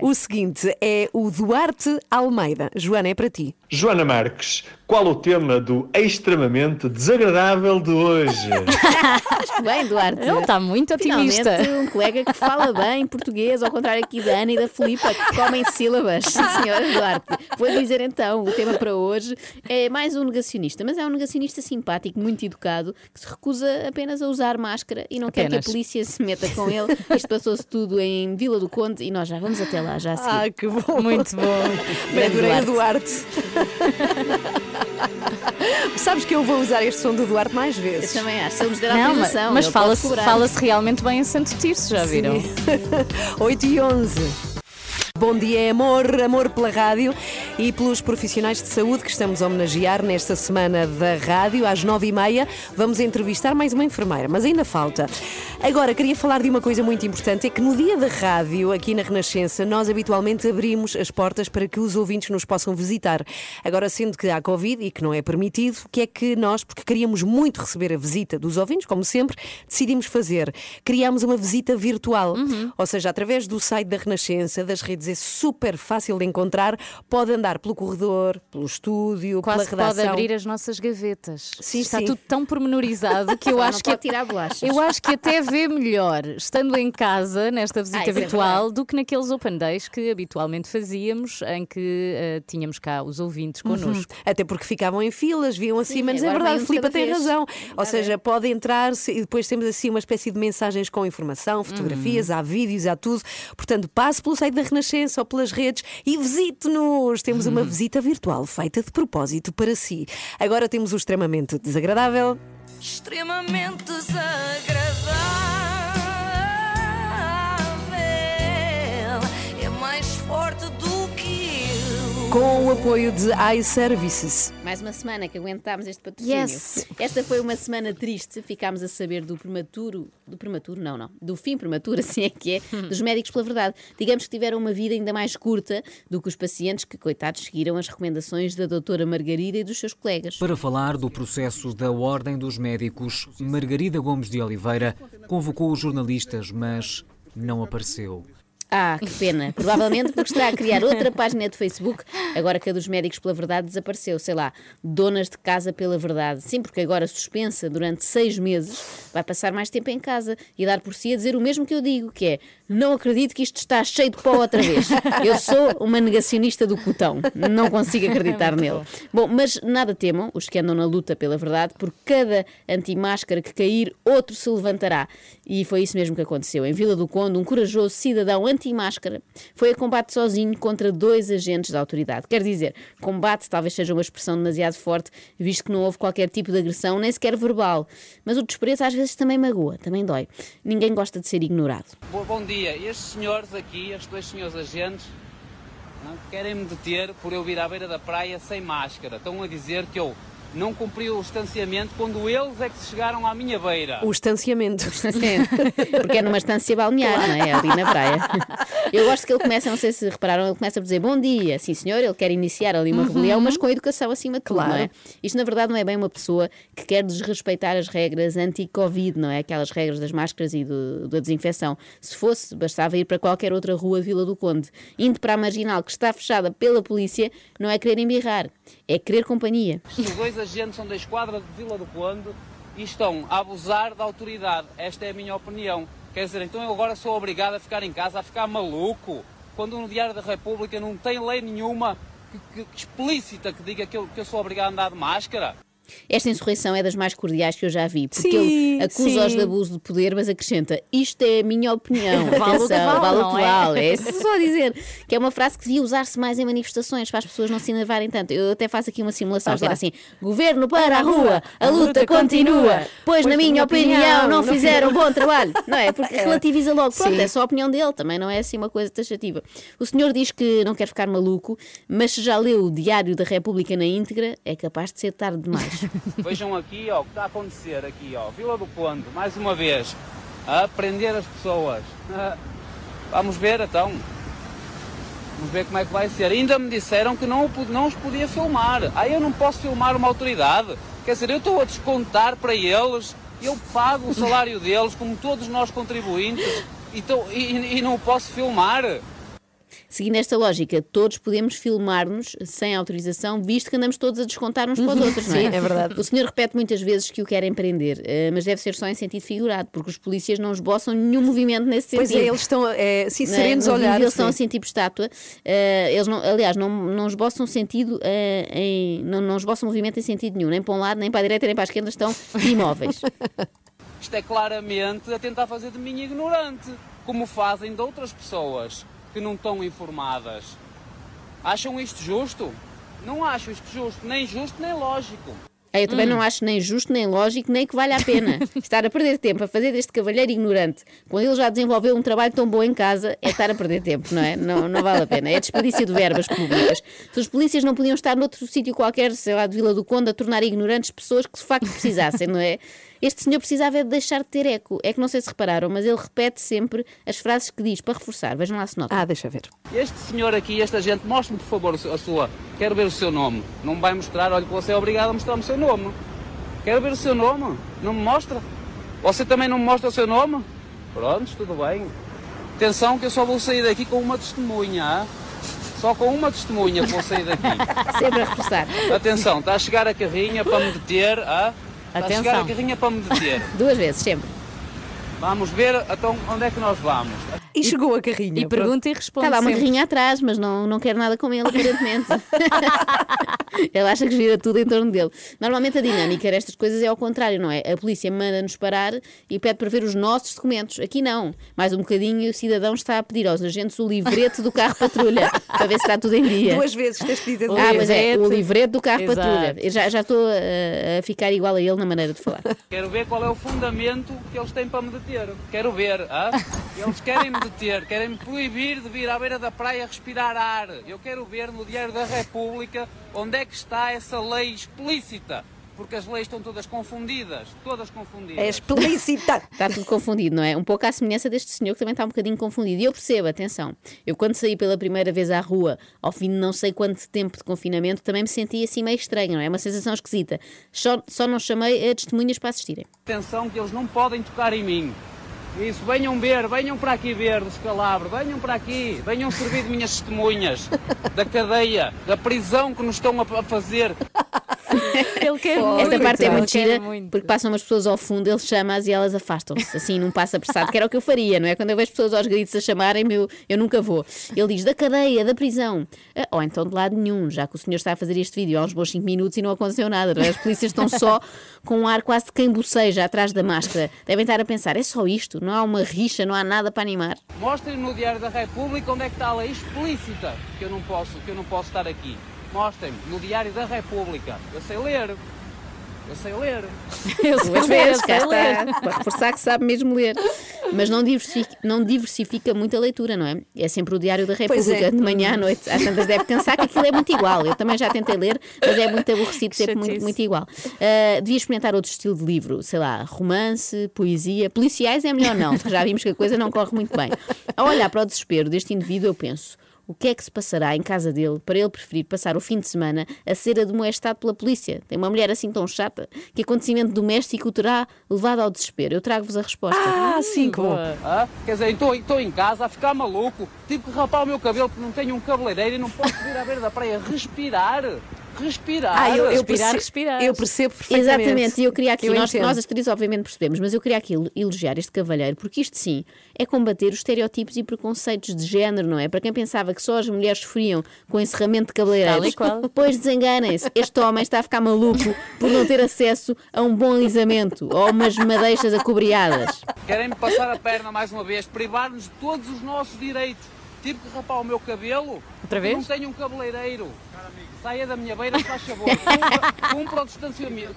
o seguinte: é o Duarte Almeida. Joana, é para ti. Joana Marques, qual o tema do extremamente desagradável de hoje? Acho que bem, Duarte. Ele está muito otimista. Finalmente, um colega que fala bem português, ao contrário aqui da Ana e da Filipa, que comem sílabas. Senhora Duarte. Vou dizer então, o tema para hoje é mais um negacionista, mas é um negacionista simpático, muito educado, que se recusa apenas a usar máscara e não quer Apenas. que a polícia se meta com ele. Isto passou-se tudo em Vila do Conde e nós já vamos até lá, já a seguir. Ah, que bom. Muito bom. Adorei o Duarte. Sabes que eu vou usar este som do Duarte mais vezes. Eu também acho. Se ele nos der Não, mas, autorização, mas fala-se fala realmente bem em Santo Tirso, já viram? 8 e 11. Bom dia, amor, amor pela rádio e pelos profissionais de saúde que estamos a homenagear nesta semana da rádio. Às nove e meia vamos entrevistar mais uma enfermeira, mas ainda falta. Agora, queria falar de uma coisa muito importante: é que no dia da rádio, aqui na Renascença, nós habitualmente abrimos as portas para que os ouvintes nos possam visitar. Agora, sendo que há Covid e que não é permitido, o que é que nós, porque queríamos muito receber a visita dos ouvintes, como sempre, decidimos fazer? Criámos uma visita virtual, ou seja, através do site da Renascença, das redes, é super fácil de encontrar. Pode andar pelo corredor, pelo estúdio, Quase pela pode redação. abrir as nossas gavetas. Sim, Está sim. tudo tão pormenorizado que eu acho não que pode tirar bolachas. eu acho que até vê melhor estando em casa nesta visita Ah, isso é virtual verdade. do que naqueles open days que habitualmente fazíamos em que eh, tínhamos cá os ouvintes connosco. Uhum. Até porque ficavam em filas, viam assim, Sim, mas é verdade, Filipa cada tem vez. razão. Ou seja, pode entrar se- e depois temos assim uma espécie de mensagens com informação, fotografias, Uhum. há vídeos, há tudo. Portanto, passe pelo site da Renascença ou pelas redes e visite-nos. Temos Uhum. uma visita virtual feita de propósito para si. Agora temos o extremamente desagradável. Extremamente desagradável. Com o apoio de iServices. Mais uma semana que aguentámos este patrocínio. Yes. Esta foi uma semana triste. Ficámos a saber do prematuro. Do prematuro, não, não. Do fim prematuro, assim é que é, dos médicos pela verdade. Digamos que tiveram uma vida ainda mais curta do que os pacientes que, coitados, seguiram as recomendações da doutora Margarida e dos seus colegas. Para falar do processo da Ordem dos Médicos, Margarida Gomes de Oliveira convocou os jornalistas, mas não apareceu. Ah, que pena. Provavelmente porque está a criar outra página de Facebook, agora que a dos médicos pela verdade desapareceu. Sei lá, donas de casa pela verdade. Sim, porque agora suspensa durante seis meses, vai passar mais tempo em casa e dar por si a dizer o mesmo que eu digo, que é não acredito que isto está cheio de pó outra vez. Eu sou uma negacionista do cotão. Não consigo acreditar nele. Bom, mas nada temam os que andam na luta pela verdade, por cada antimáscara que cair, outro se levantará. E foi isso mesmo que aconteceu. Em Vila do Conde, um corajoso cidadão anti-máscara foi a combate sozinho contra dois agentes da autoridade. Quer dizer, combate talvez seja uma expressão demasiado forte, visto que não houve qualquer tipo de agressão, nem sequer verbal. Mas o desprezo às vezes também magoa, também dói. Ninguém gosta de ser ignorado. Bom, bom dia. Estes senhores aqui, estes dois senhores agentes, querem-me deter por eu vir à beira da praia sem máscara. Estão a dizer que eu não cumpri o distanciamento quando eles é que se chegaram à minha beira. O estanciamento. Porque é numa estância balnear, não é? Ali na praia. Eu gosto que ele começa, não sei se repararam, ele começa a dizer bom dia, sim senhor, ele quer iniciar ali uma Uhum. rebelião, mas com educação acima de tudo, Claro. não é? Isto na verdade não é bem uma pessoa que quer desrespeitar as regras anti-Covid, não é? Aquelas regras das máscaras e do- da desinfecção. Se fosse, bastava ir para qualquer outra rua Vila do Conde. Indo para a marginal que está fechada pela polícia, não é querer embirrar, é querer companhia. Os dois agentes são da esquadra de Vila do Conde e estão a abusar da autoridade. Esta é a minha opinião. Quer dizer, então eu agora sou obrigado a ficar em casa, a ficar maluco, quando no Diário da República não tem lei nenhuma que, que- que explícita que diga que eu, que eu sou obrigado a andar de máscara. Esta insurreição é das mais cordiais que eu já vi, porque Sim, ele acusa-os de abuso de poder, mas acrescenta: Isto é a minha opinião. Atenção, vale, o não que é? vale. É só dizer. Que é uma frase que devia usar-se mais em manifestações para as pessoas não se enervarem tanto. Eu até faço aqui uma simulação era assim: Governo para a rua, a luta continua, pois na minha opinião não fizeram bom trabalho. Não é? Porque relativiza logo. Pronto, Sim. é só a opinião dele, também não é assim uma coisa taxativa. O senhor diz que não quer ficar maluco, mas se já leu o Diário da República na íntegra, é capaz de ser tarde demais. Vejam aqui ó, o que está a acontecer aqui, ó, Vila do Conde, mais uma vez, a prender as pessoas. Vamos ver então. Vamos ver como é que vai ser. Ainda me disseram que não, não os podia filmar. Ah, eu não posso filmar uma autoridade. Quer dizer, eu estou a descontar para eles, eu pago o salário deles, como todos nós contribuintes, e, tô- e- e não posso filmar. Seguindo esta lógica, todos podemos filmar-nos sem autorização, visto que andamos todos a descontar uns para os outros, não é? Sim, é verdade. O senhor repete muitas vezes que o querem prender, eh, mas deve ser só em sentido figurado, porque os polícias não esboçam nenhum movimento nesse sentido. Pois é, eles estão é, sim, Não é? serenos No a vídeo olhar. Eles estão sim. assim tipo estátua. Eh, eles não, aliás, não, não esboçam sentido eh, em, não, não esboçam movimento em sentido nenhum, nem para um lado, nem para a direita, nem para a esquerda, estão imóveis. Isto é claramente a tentar fazer de mim ignorante, como fazem de outras pessoas que não estão informadas. Acham isto justo? Não acho isto justo, nem justo nem lógico. É, Eu também Hum. não acho nem justo, nem lógico, nem que vale a pena estar a perder tempo a fazer deste cavalheiro ignorante, quando ele já desenvolveu um trabalho tão bom em casa, é estar a perder tempo, não é? Não, não vale a pena. É desperdício de verbas públicas. Se os polícias não podiam estar noutro sítio qualquer, sei lá, de Vila do Conde, a tornar ignorantes pessoas que de facto precisassem, não é? Este senhor precisava é de deixar de ter eco. É que não sei se repararam, mas ele repete sempre as frases que diz para reforçar. Vejam lá se notam. Ah, deixa ver. Este senhor aqui, esta gente, mostre-me por favor a sua. Quero ver o seu nome. Não me vai mostrar, olha que você é obrigado a mostrar-me o seu nome. Quero ver o seu nome. Não me mostra? Você também não me mostra o seu nome? Prontos, tudo bem. Atenção que eu só vou sair daqui com uma testemunha. ah? Só com uma testemunha vou sair daqui. Sempre a reforçar. Atenção, está a chegar a carrinha para me deter. ah? Está a chegar a Atenção. carrinha para me deter. Duas vezes, sempre. Vamos ver então onde é que nós vamos. E chegou a carrinha. E pergunta e responde. Está lá uma sempre. carrinha atrás, mas não, não quer nada com ele, aparentemente. ele acha que gira tudo em torno dele. Normalmente a dinâmica destas coisas é ao contrário, não é? A polícia manda-nos parar e pede para ver os nossos documentos. Aqui não. Mais um bocadinho e o cidadão está a pedir aos agentes o livrete do carro patrulha para ver se está tudo em dia. Duas vezes tens que dizer Ah, mas é o livrete do carro Exato. patrulha. Eu já, já estou a, a ficar igual a ele na maneira de falar. Quero ver qual é o fundamento que eles têm para me deter. Quero ver. Eles querem me deter, querem me proibir de vir à beira da praia respirar ar. Eu quero ver no Diário da República onde é que está essa lei explícita. Porque as leis estão todas confundidas. Todas confundidas. É explícita. Está tudo confundido, não é? Um pouco à semelhança deste senhor que também está um bocadinho confundido. E eu percebo, atenção, eu quando saí pela primeira vez à rua, ao fim de não sei quanto tempo de confinamento, também me senti assim meio estranho, não é? Uma sensação esquisita. Só, só não chamei a testemunhas para assistirem. Atenção que eles não podem tocar em mim. Isso, venham ver, venham para aqui ver do escalabro, venham para aqui, venham servir de minhas testemunhas da cadeia, da prisão que nos estão a fazer. Ele quer Esta muito, parte é muito quer gira, muito. porque passam umas pessoas ao fundo, ele chama-as e elas afastam-se, assim, num passo apressado, que era o que eu faria, não é? Quando eu vejo pessoas aos gritos a chamarem-me, eu, eu nunca vou. Ele diz da cadeia, da prisão. Ah, Ou então de lado nenhum, já que o senhor está a fazer este vídeo há uns bons 5 minutos e não aconteceu nada, não é? As polícias estão só com um ar quase de quem boceja atrás da máscara. Devem estar a pensar, é só isto? Não há uma rixa, não há nada para animar. Mostrem no Diário da República onde é que está a lei explícita que eu não posso, que eu não posso estar aqui. Mostrem-me no Diário da República. Eu sei ler. Eu sei ler. Eu Duas sei ler, vezes, cá está, para reforçar que sabe mesmo ler. Mas não diversifica, não diversifica muito a leitura, não é? É sempre o Diário da Pois República, é. de manhã à noite. Às tantas deve cansar que aquilo é muito igual. Eu também já tentei ler, mas é muito aborrecido, sempre muito, muito igual. Ah, devia experimentar outro estilo de livro, sei lá, romance, poesia. Policiais é melhor não, porque já vimos que a coisa não corre muito bem. Ao olhar para o desespero deste indivíduo, eu penso. O que é que se passará em casa dele para ele preferir passar o fim de semana a ser admoestado pela polícia? Tem uma mulher assim tão chata que acontecimento doméstico o terá levado ao desespero. Eu trago-vos a resposta. Ah, sim, que bom. Ah, Quer dizer, estou estou em casa a ficar maluco. Tive que rapar o meu cabelo porque não tenho um cabeleireiro e não posso vir à beira da praia respirar. Respirar. Ah, eu, eu Respirar, percebo, respirar. Eu percebo perfeitamente. Exatamente, e eu queria aqui, Eu nós, nós as três obviamente percebemos, mas eu queria aqui elogiar este cavalheiro, porque isto sim é combater os estereótipos e preconceitos de género, não é? Para quem pensava que só as mulheres sofriam com encerramento de cabeleireiros, e qual. pois desenganem-se, este homem está a ficar maluco por não ter acesso a um bom alisamento ou umas madeixas acobreadas. Querem-me passar a perna mais uma vez, privar-nos de todos os nossos direitos. Tive que rapar o meu cabelo. Outra porque vez? Não tenho um cabeleireiro. Saia da minha beira, faz favor. Cumpra, cumpra o distanciamento.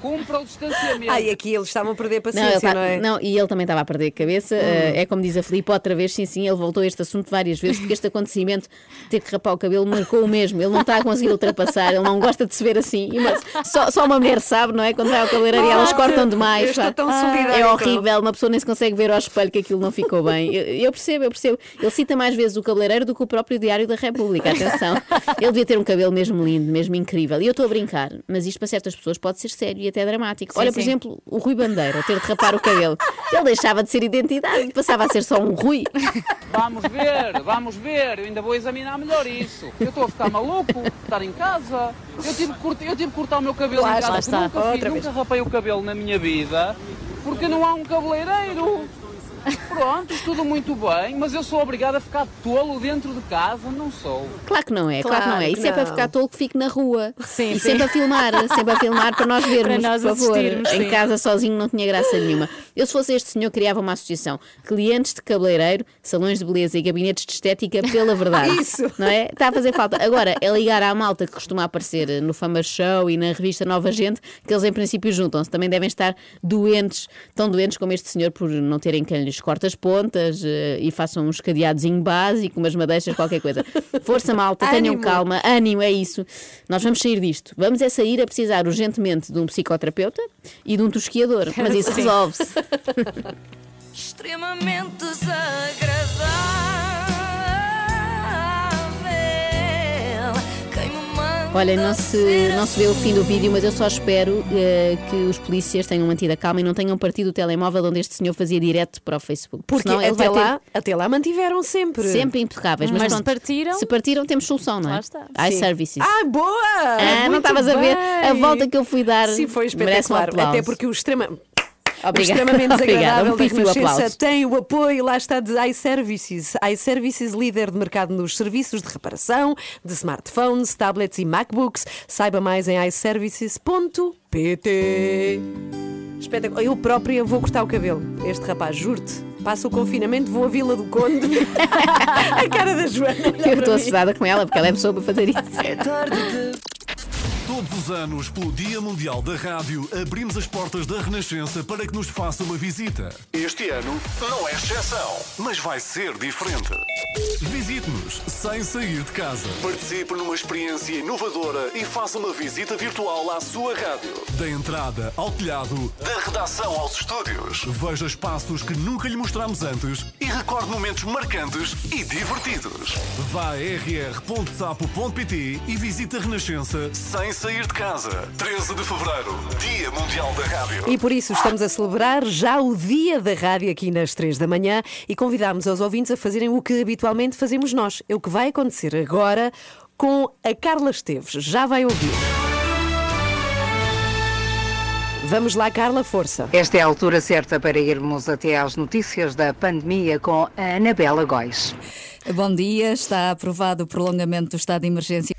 Cumpra o distanciamento. Ai, aqui eles estavam a perder Não, paciência, tá- não, é? não, e ele também estava a perder a cabeça. eh, é como diz a Filipe, outra vez, sim, sim, ele voltou a este assunto várias vezes, porque este acontecimento de ter que rapar o cabelo marcou o mesmo. Ele não está a conseguir ultrapassar, ele não gosta de se ver assim. Uma- só, só uma mulher sabe, não é? Quando vai ao cabeleireiro e elas cortam demais. Eu estou pá. tão Ah, solidária é com horrível, uma pessoa nem se consegue ver ao espelho que aquilo não ficou bem. Eu, eu percebo, eu percebo. Ele cita mais vezes o cabeleireiro do que o próprio Diário da República. Atenção. Ele devia ter um cabelo mesmo lindo, mesmo incrível. E eu estou a brincar, mas isto para certas pessoas pode ser sério e até dramático. Sim, Olha, por sim. exemplo, o Rui Bandeira, ter de rapar o cabelo. Ele deixava de ser identidade, passava a ser só um Rui. Vamos ver, vamos ver. Eu ainda vou examinar melhor isso. Eu estou a ficar maluco, estar em casa. Eu tive que cortar, eu tive que cortar o meu cabelo Lá em casa. Lá está. Nunca, Outra fiz, vez. nunca rapei o cabelo na minha vida porque não há um cabeleireiro. Pronto, isto tudo muito bem, mas eu sou obrigado a ficar tolo dentro de casa? Não sou. Claro que não é, claro, que não é. Isso é para ficar tolo que fique na rua. Sim, e sim. sempre a filmar, sempre a filmar para nós vermos, Para nós por favor. assistirmos, Em sim. casa sozinho não tinha graça nenhuma. Eu, se fosse este senhor, criava uma associação. Clientes de cabeleireiro, salões de beleza e gabinetes de estética pela verdade. Isso. Não é? Está a fazer falta. Agora, é ligar à malta que costuma aparecer no Fama Show e na revista Nova Gente, que eles em princípio juntam-se. Também devem estar doentes, tão doentes como este senhor por não terem quem lhes corte as pontas eh, e façam uns cadeadozinho básico, umas madeixas, qualquer coisa. Força, malta, tenham Ânimo. calma, ânimo, é isso. Nós vamos sair disto. Vamos é sair a precisar urgentemente de um psicoterapeuta e de um tosquiador. Mas isso resolve-se. Extremamente desagradável. Olha, não se, não se vê o fim do vídeo, mas eu só espero eh, que os polícias tenham mantido a calma e não tenham partido o telemóvel onde este senhor fazia direto para o Facebook. Porque senão ele até vai ter lá, até lá mantiveram sempre. sempre impecáveis. Mas, Mas se pronto, partiram? Se partiram, temos solução, não é? Lá está. iServices. Ah, boa! Ah, não estavas a ver a volta que eu fui dar. Sim, foi um espetacular. aplauso. Até porque o extrema. Obrigada. extremamente Obrigada. desagradável Um da Renascença aplauso. tem o apoio, lá está, de iServices. iServices, líder de mercado nos serviços de reparação de smartphones, tablets e MacBooks. Saiba mais em iServices.pt. Espetacular. Eu própria vou cortar o cabelo. Este rapaz, juro-te. Passa o confinamento, vou à Vila do Conde. a cara da Joana. Eu estou assustada com ela porque ela é pessoa para fazer isso. Todos os anos, pelo Dia Mundial da Rádio, abrimos as portas da Renascença para que nos faça uma visita. Este ano não é exceção, mas vai ser diferente. Visite-nos sem sair de casa. Participe numa experiência inovadora e faça uma visita virtual à sua rádio. Da entrada ao telhado, da redação aos estúdios. Veja espaços que nunca lhe mostramos antes e recorde momentos marcantes e divertidos. Vá a rr.sapo.pt e visite a Renascença sem sair de casa. 13 de Fevereiro, Dia Mundial da Rádio. E por isso estamos a celebrar já o dia da rádio aqui nas três da manhã e convidámos aos ouvintes a fazerem o que habitualmente fazemos nós. É o que vai acontecer agora com a Carla Esteves. Já vai ouvir. Vamos lá, Carla, força. Esta é a altura certa para irmos até às notícias da pandemia com a Anabela Góis. Bom dia, está aprovado o prolongamento do estado de emergência.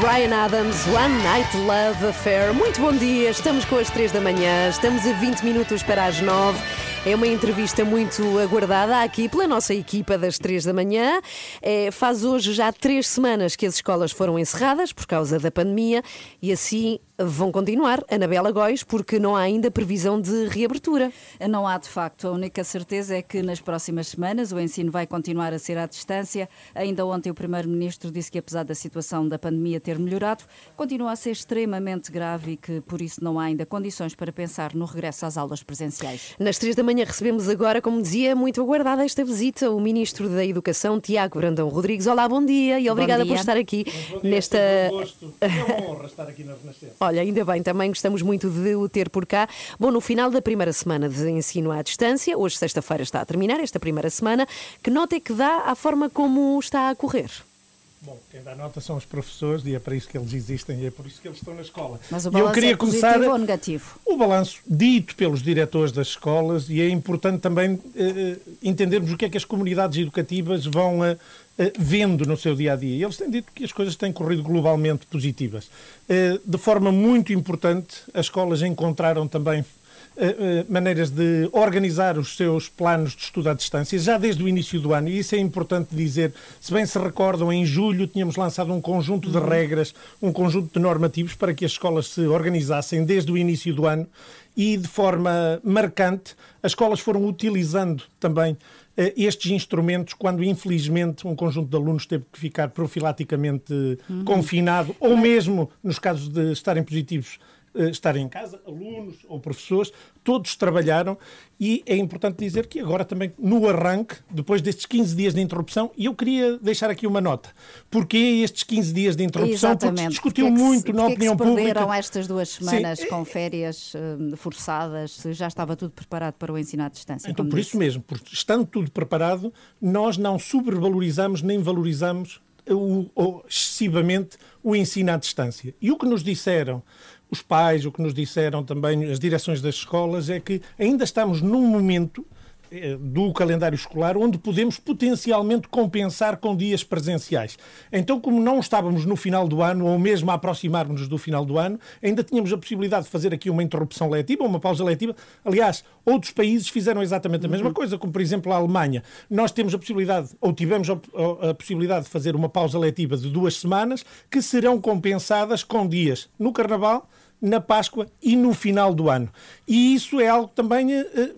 Brian Adams, One Night Love Affair. Muito bom dia, estamos com as 3 da manhã, estamos a 20 minutos para as 9. É uma entrevista muito aguardada aqui pela nossa equipa das 3 da manhã. É, faz hoje já três semanas que as escolas foram encerradas por causa da pandemia e assim vão continuar, Anabela Góis, porque não há ainda previsão de reabertura. Não há de facto. A única certeza é que nas próximas semanas o ensino vai continuar a ser à distância. Ainda ontem o Primeiro-Ministro disse que, apesar da situação da pandemia ter melhorado, continua a ser extremamente grave e que, por isso, não há ainda condições para pensar no regresso às aulas presenciais. Nas três da manhã recebemos agora, como dizia, muito aguardada esta visita, o Ministro da Educação, Tiago Brandão Rodrigues. Olá, bom dia e obrigada dia. por estar aqui nesta. É uma honra estar aqui na Renascença. Olha, ainda bem, também gostamos muito de o ter por cá. Bom, no final da primeira semana de ensino à distância, hoje sexta-feira está a terminar esta primeira semana, que nota é que dá à forma como está a correr? Bom, quem dá nota são os professores e é para isso que eles existem e é por isso que eles estão na escola. Mas o E eu balanço queria é positivo começar ou negativo? o balanço dito pelos diretores das escolas e é importante também eh, entendermos o que é que as comunidades educativas vão eh, eh, vendo no seu dia a dia. E eles têm dito que as coisas têm corrido globalmente positivas. Eh, de forma muito importante, as escolas encontraram também maneiras de organizar os seus planos de estudo à distância, já desde o início do ano, e isso é importante dizer. Se bem se recordam, em julho tínhamos lançado um conjunto de regras, um conjunto de normativos para que as escolas se organizassem desde o início do ano e de forma marcante as escolas foram utilizando também eh, estes instrumentos quando infelizmente um conjunto de alunos teve que ficar profilaticamente Uhum. confinado ou mesmo nos casos de estarem positivos eh, estarem em casa, alunos ou professores, todos trabalharam e é importante dizer que agora também no arranque, depois destes 15 dias de interrupção, e eu queria deixar aqui uma nota. Porquê estes 15 dias de interrupção? Porque se Exatamente. discutiu Porquê é que se- muito na é opinião se pública. perderam estas duas semanas Sim, com férias eh, forçadas, se já estava tudo preparado para o ensino à distância? Então, por disse? isso mesmo, porque estando tudo preparado, nós não sobrevalorizamos nem valorizamos o, o- excessivamente o ensino à distância. E o que nos disseram os pais, o que nos disseram também as direções das escolas, é que ainda estamos num momento eh, do calendário escolar onde podemos potencialmente compensar com dias presenciais. Então, como não estávamos no final do ano, ou mesmo a aproximar-nos do final do ano, ainda tínhamos a possibilidade de fazer aqui uma interrupção letiva, uma pausa letiva. Aliás, outros países fizeram exatamente a mesma coisa, como por exemplo a Alemanha. Nós temos a possibilidade, ou tivemos a, a possibilidade de fazer uma pausa letiva de duas semanas, que serão compensadas com dias no Carnaval, na Páscoa e no final do ano. E isso é algo também eh, eh,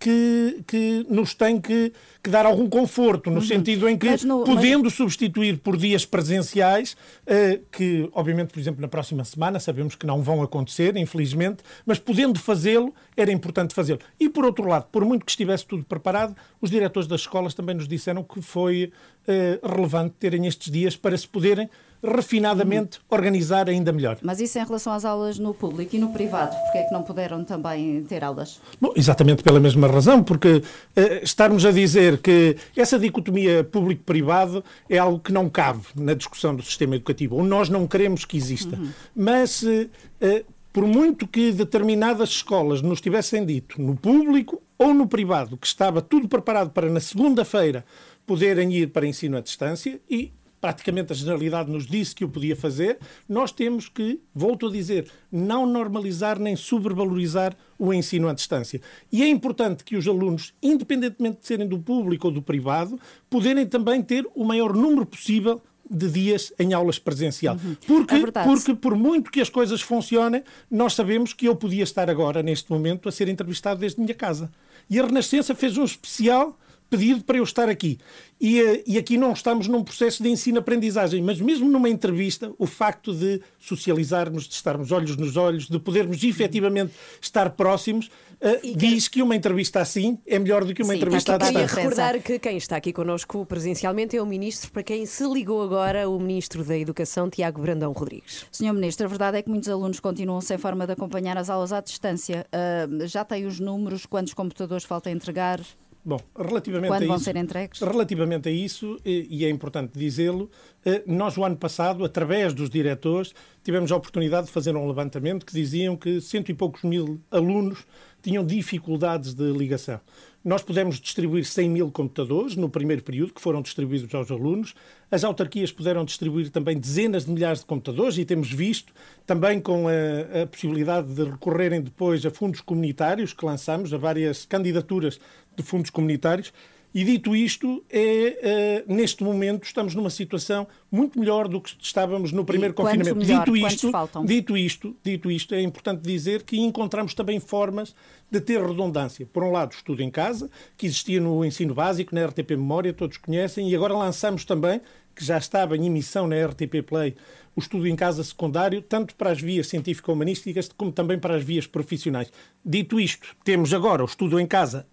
que, que nos tem que, que dar algum conforto, no sentido em que, Mas no- podendo substituir por dias presenciais, eh, que obviamente, por exemplo, na próxima semana sabemos que não vão acontecer, infelizmente, mas podendo fazê-lo, era importante fazê-lo. E por outro lado, por muito que estivesse tudo preparado, os diretores das escolas também nos disseram que foi eh, relevante terem estes dias para se poderem refinadamente organizar ainda melhor. Mas isso em relação às aulas no público e no privado, porque é que não puderam também ter aulas? Bom, exatamente pela mesma razão, porque eh, estarmos a dizer que essa dicotomia público-privado é algo que não cabe na discussão do sistema educativo, ou nós não queremos que exista. Mas, eh, eh, por muito que determinadas escolas nos tivessem dito, no público ou no privado, que estava tudo preparado para na segunda-feira poderem ir para ensino à distância e praticamente a generalidade nos disse que o podia fazer, nós temos que, volto a dizer, não normalizar nem sobrevalorizar o ensino à distância. E é importante que os alunos, independentemente de serem do público ou do privado, poderem também ter o maior número possível de dias em aulas presencial. Porque, É porque, por muito que as coisas funcionem, nós sabemos que eu podia estar agora, neste momento, a ser entrevistado desde minha casa. E a Renascença fez um especial pedido para eu estar aqui. E, eh, e aqui não estamos num processo de ensino-aprendizagem, mas mesmo numa entrevista, o facto de socializarmos, de estarmos olhos nos olhos, de podermos efetivamente estar próximos, eh, diz que uma entrevista assim é melhor do que uma Sim, entrevista à e queria distância. recordar que quem está aqui connosco presencialmente é o Ministro, para quem se ligou agora, o Ministro da Educação, Tiago Brandão Rodrigues. Senhor Ministro, a verdade é que muitos alunos continuam sem forma de acompanhar as aulas à distância. Ah, já tem os números, quantos computadores falta entregar? Bom, relativamente Quando a vão isso, ser entregues? Relativamente a isso, e e é importante dizê-lo, eh, nós o ano passado, através dos diretores, tivemos a oportunidade de fazer um levantamento que diziam que cento e poucos mil alunos tinham dificuldades de ligação. Nós pudemos distribuir 100 mil computadores no primeiro período, que foram distribuídos aos alunos. As autarquias puderam distribuir também dezenas de milhares de computadores e temos visto também com a, a possibilidade de recorrerem depois a fundos comunitários que lançamos, a várias candidaturas de fundos comunitários. E dito isto, é, eh, neste momento estamos numa situação muito melhor do que estávamos no primeiro quanto confinamento. melhor? Dito isto, dito isto, dito isto, é importante dizer que encontramos também formas de ter redundância. Por um lado, estudo em casa, que existia no ensino básico, na RTP Memória, todos conhecem, e agora lançamos também, que já estava em emissão na RTP Play, o estudo em casa secundário, tanto para as vias científico-humanísticas como também para as vias profissionais. Dito isto, temos agora o estudo em casa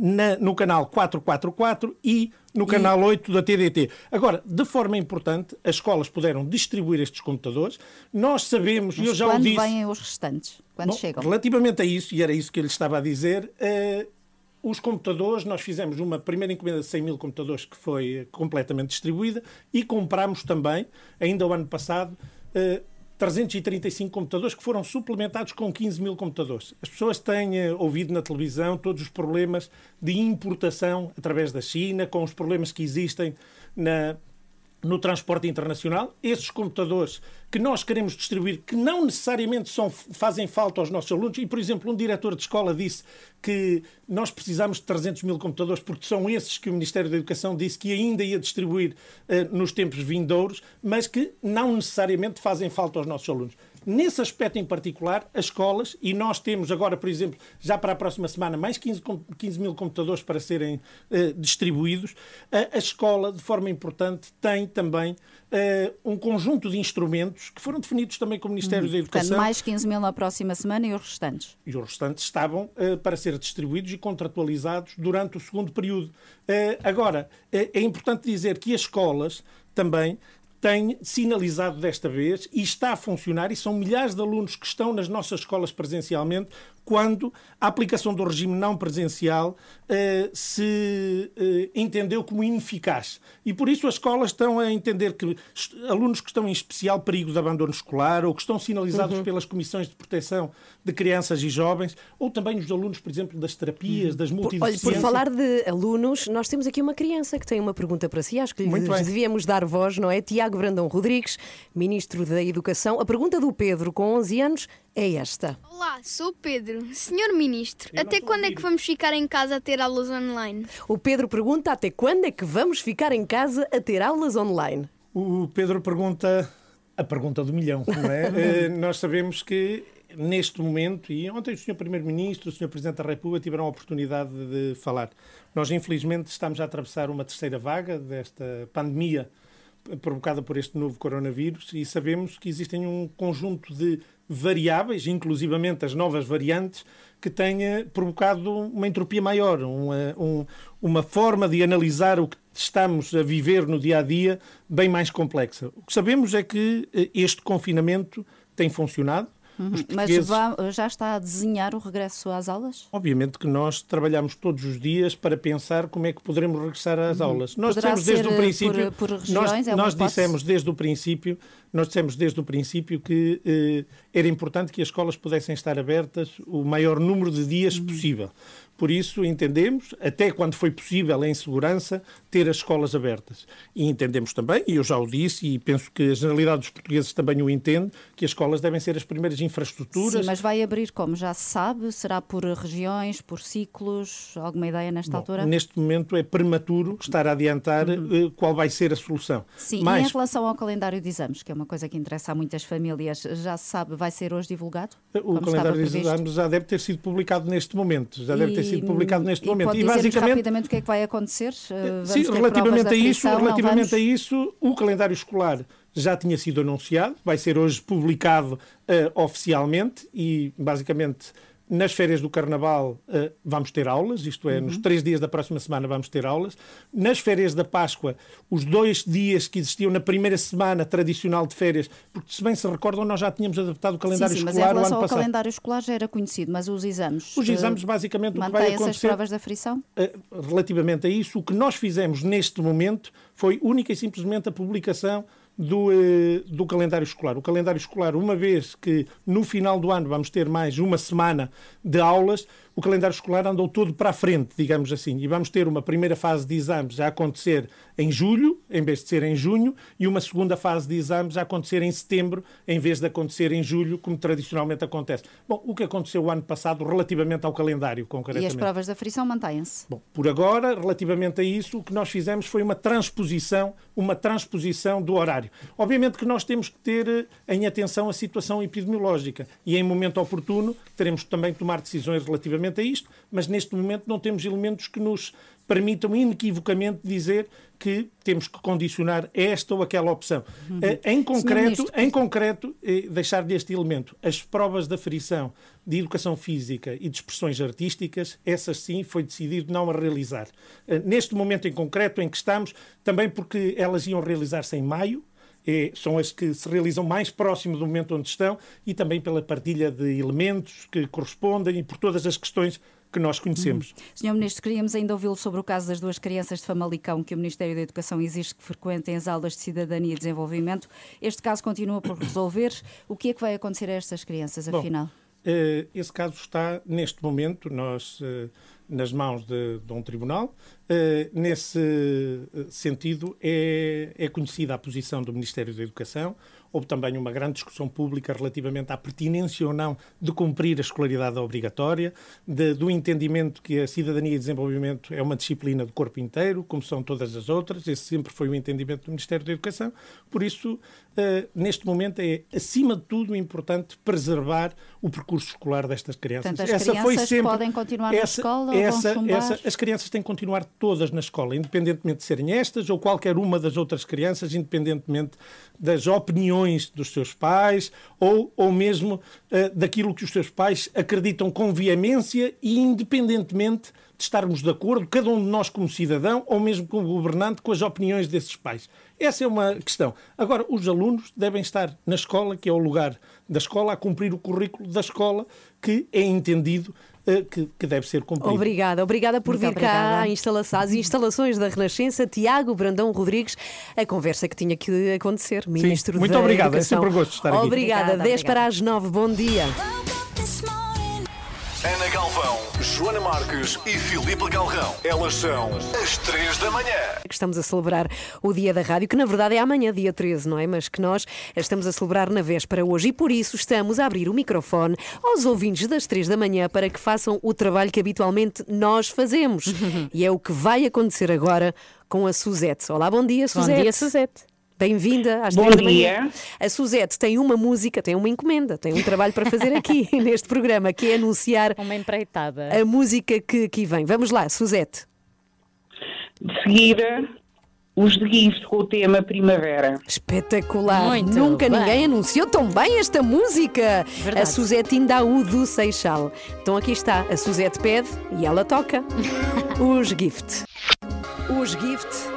na- no canal 444 e no canal 8 da TDT. Agora, de forma importante, as escolas puderam distribuir estes computadores. Nós sabemos, e eu já o quando disse... vêm os restantes? Quando Bom, chegam? Relativamente a isso, e era isso que eu lhe estava a dizer, eh, os computadores, nós fizemos uma primeira encomenda de 100 mil computadores que foi eh, completamente distribuída e comprámos também, ainda o ano passado, eh, 335 computadores que foram suplementados com 15 mil computadores. As pessoas têm eh, ouvido na televisão todos os problemas de importação através da China, com os problemas que existem na, no transporte internacional. Esses computadores que nós queremos distribuir, que não necessariamente são, fazem falta aos nossos alunos. E, por exemplo, um diretor de escola disse que nós precisamos de 300 mil computadores porque são esses que o Ministério da Educação disse que ainda ia distribuir eh, nos tempos vindouros, mas que não necessariamente fazem falta aos nossos alunos. Nesse aspecto em particular, as escolas, e nós temos agora, por exemplo, já para a próxima semana, mais 15, com- 15 mil computadores para serem eh, distribuídos, a, a escola, de forma importante, tem também eh, um conjunto de instrumentos que foram definidos também com o Ministério da Educação. Portanto, mais 15 mil na próxima semana e os restantes. E os restantes estavam eh, para ser distribuídos e contratualizados durante o segundo período. Agora, é importante dizer que as escolas também têm sinalizado desta vez e está a funcionar, e são milhares de alunos que estão nas nossas escolas presencialmente, quando a aplicação do regime não presencial eh, se eh, entendeu como ineficaz. E por isso as escolas estão a entender que alunos que estão em especial perigo de abandono escolar ou que estão sinalizados Uhum. pelas comissões de proteção de crianças e jovens, ou também os alunos, por exemplo, das terapias, das Por, olha, multideficiências. por falar de alunos, nós temos aqui uma criança que tem uma pergunta para si. Acho que lhe devíamos dar voz, não é? Tiago Brandão Rodrigues, Ministro da Educação. A pergunta do Pedro, com 11 anos, é esta. Olá, sou o Pedro. Senhor Ministro, até quando é que vamos ficar em casa a ter aulas online? O Pedro pergunta até quando é que vamos ficar em casa a ter aulas online? O Pedro pergunta a pergunta do milhão, não é? Eh, nós sabemos que neste momento, e ontem o Sr. Primeiro-Ministro, o Sr. Presidente da República tiveram a oportunidade de falar. Nós, infelizmente, estamos a atravessar uma terceira vaga desta pandemia provocada por este novo coronavírus e sabemos que existem um conjunto de variáveis, inclusivamente as novas variantes, que tenha provocado uma entropia maior, uma, um- uma forma de analisar o que estamos a viver no dia a dia bem mais complexa. O que sabemos é que eh, este confinamento tem funcionado. Uhum. Mas vá- já está a desenhar o regresso às aulas? Obviamente que nós trabalhamos todos os dias para pensar como é que poderemos regressar às aulas. Nós Uhum. Poderá dissemos desde o eh, princípio, por- por nós, regiões? É nós hipótese? dissemos desde o princípio, nós dissemos desde o princípio que eh, era importante que as escolas pudessem estar abertas o maior número de dias Uhum. possível. Por isso entendemos, até quando foi possível em segurança, ter as escolas abertas. E entendemos também, e eu já o disse, e penso que a generalidade dos portugueses também o entende, que as escolas devem ser as primeiras infraestruturas Sim, mas vai abrir como? Já se sabe? Será por regiões, por ciclos? Alguma ideia nesta Bom, altura? Neste momento é prematuro estar a adiantar eh, qual vai ser a solução. Sim, e em Mas relação ao calendário de exames, que é uma coisa que interessa a muitas famílias, já se sabe, vai ser hoje divulgado? o calendário de exames já deve ter sido publicado neste momento. Já deve ter E- sido publicado neste e momento. Pode dizer rapidamente o que é que vai acontecer? Uh, vamos Sim, relativamente a isso, relativamente vamos? a isso, o calendário escolar já tinha sido anunciado, vai ser hoje publicado eh, oficialmente e basicamente nas férias do Carnaval eh, vamos ter aulas, isto é, Uhum. nos três dias da próxima semana vamos ter aulas. Nas férias da Páscoa, os dois dias que existiam na primeira semana tradicional de férias, porque se bem se recordam, nós já tínhamos adaptado o calendário sim, sim, mas em escolar o relação ao passado. calendário escolar já era conhecido, mas os exames? Os uh, exames, basicamente, o que vai as acontecer- provas da frição? Uh, relativamente a isso, o que nós fizemos neste momento foi única e simplesmente a publicação do, eh, do calendário escolar. O calendário escolar, uma vez que no final do ano vamos ter mais uma semana de aulas, o calendário escolar andou todo para a frente, digamos assim, e vamos ter uma primeira fase de exames a acontecer em julho, em vez de ser em junho, e uma segunda fase de exames a acontecer em setembro, em vez de acontecer em julho, como tradicionalmente acontece. Bom, o que aconteceu o ano passado relativamente ao calendário, E concretamente. as provas da frição mantêm-se? Bom, por agora, relativamente a isso, o que nós fizemos foi uma transposição, uma transposição do horário. Obviamente que nós temos que ter eh, em atenção a situação epidemiológica e em momento oportuno teremos que também tomar decisões relativamente a isto, mas neste momento não temos elementos que nos permitam inequivocamente dizer que temos que condicionar esta ou aquela opção. Eh, Em concreto, Ministro. em concreto, deixar deste elemento, as provas da frição de educação física e de expressões artísticas, essas sim foi decidido não a realizar. Eh, Neste momento em concreto em que estamos, também porque elas iam realizar-se em maio, eh, são as que se realizam mais próximo do momento onde estão e também pela partilha de elementos que correspondem e por todas as questões que nós conhecemos. Senhor Ministro, queríamos ainda ouvi-lo sobre o caso das duas crianças de Famalicão que o Ministério da Educação exige que frequentem as aulas de cidadania e desenvolvimento. Este caso continua por resolver. O que é que vai acontecer a estas crianças, Bom, afinal? Eh, esse caso está, neste momento, nós, eh, nas mãos de, de um tribunal. Eh, nesse eh, sentido, é, é conhecida a posição do Ministério da Educação. houve também uma grande discussão pública relativamente à pertinência ou não de cumprir a escolaridade obrigatória, de- do entendimento que a cidadania e desenvolvimento é uma disciplina do corpo inteiro, como são todas as outras. Esse sempre foi o entendimento do Ministério da Educação. Por isso, eh, neste momento, é, acima de tudo, importante preservar o percurso escolar destas crianças. Portanto, as crianças podem continuar na escola ou vão essa, chumbar? essa, as crianças têm que continuar todas na escola, independentemente de serem estas ou qualquer uma das outras crianças, independentemente das opiniões dos seus pais ou, ou mesmo eh, daquilo que os seus pais acreditam com veemência e independentemente de estarmos de acordo, cada um de nós como cidadão ou mesmo como governante, com as opiniões desses pais. Essa é uma questão. Agora, os alunos devem estar na escola, que é o lugar da escola, a cumprir o currículo da escola, que é entendido eh, que, que deve ser cumprido. Obrigada, obrigada por Muito vir cá obrigada. à instalação, às instalações da Renascença. Tiago Brandão Rodrigues, a conversa que tinha que acontecer. Ministro muito da obrigado, é Educação. sempre um gosto estar aqui. Obrigada, Obrigada, 10 obrigada. para as 9, bom dia. Ana Galvão, Joana Marques e Filipe Galrão. Elas são as três da manhã. que estamos a celebrar o Dia da Rádio, que na verdade é amanhã, dia 13, não é? Mas que nós estamos a celebrar na véspera hoje e por isso estamos a abrir o microfone aos ouvintes das 3 da manhã para que façam o trabalho que habitualmente nós fazemos. e é o que vai acontecer agora com a Suzete. Olá, bom dia, Bom Suzete. dia, Suzete. Bem-vinda às Bom 3 da manhã. dia. A Suzete tem uma música, tem uma encomenda, tem um trabalho para fazer aqui neste programa, que é anunciar Uma empreitada. a música que aqui vem. Vamos lá, Suzete. De seguida, os de Gift com o tema Primavera. Espetacular! Muito Nunca bem. ninguém anunciou tão bem esta música. Verdade. A Suzete Indaú do Seixal. Então aqui está, a Suzete pede e ela toca. Os Gift. Os Gift.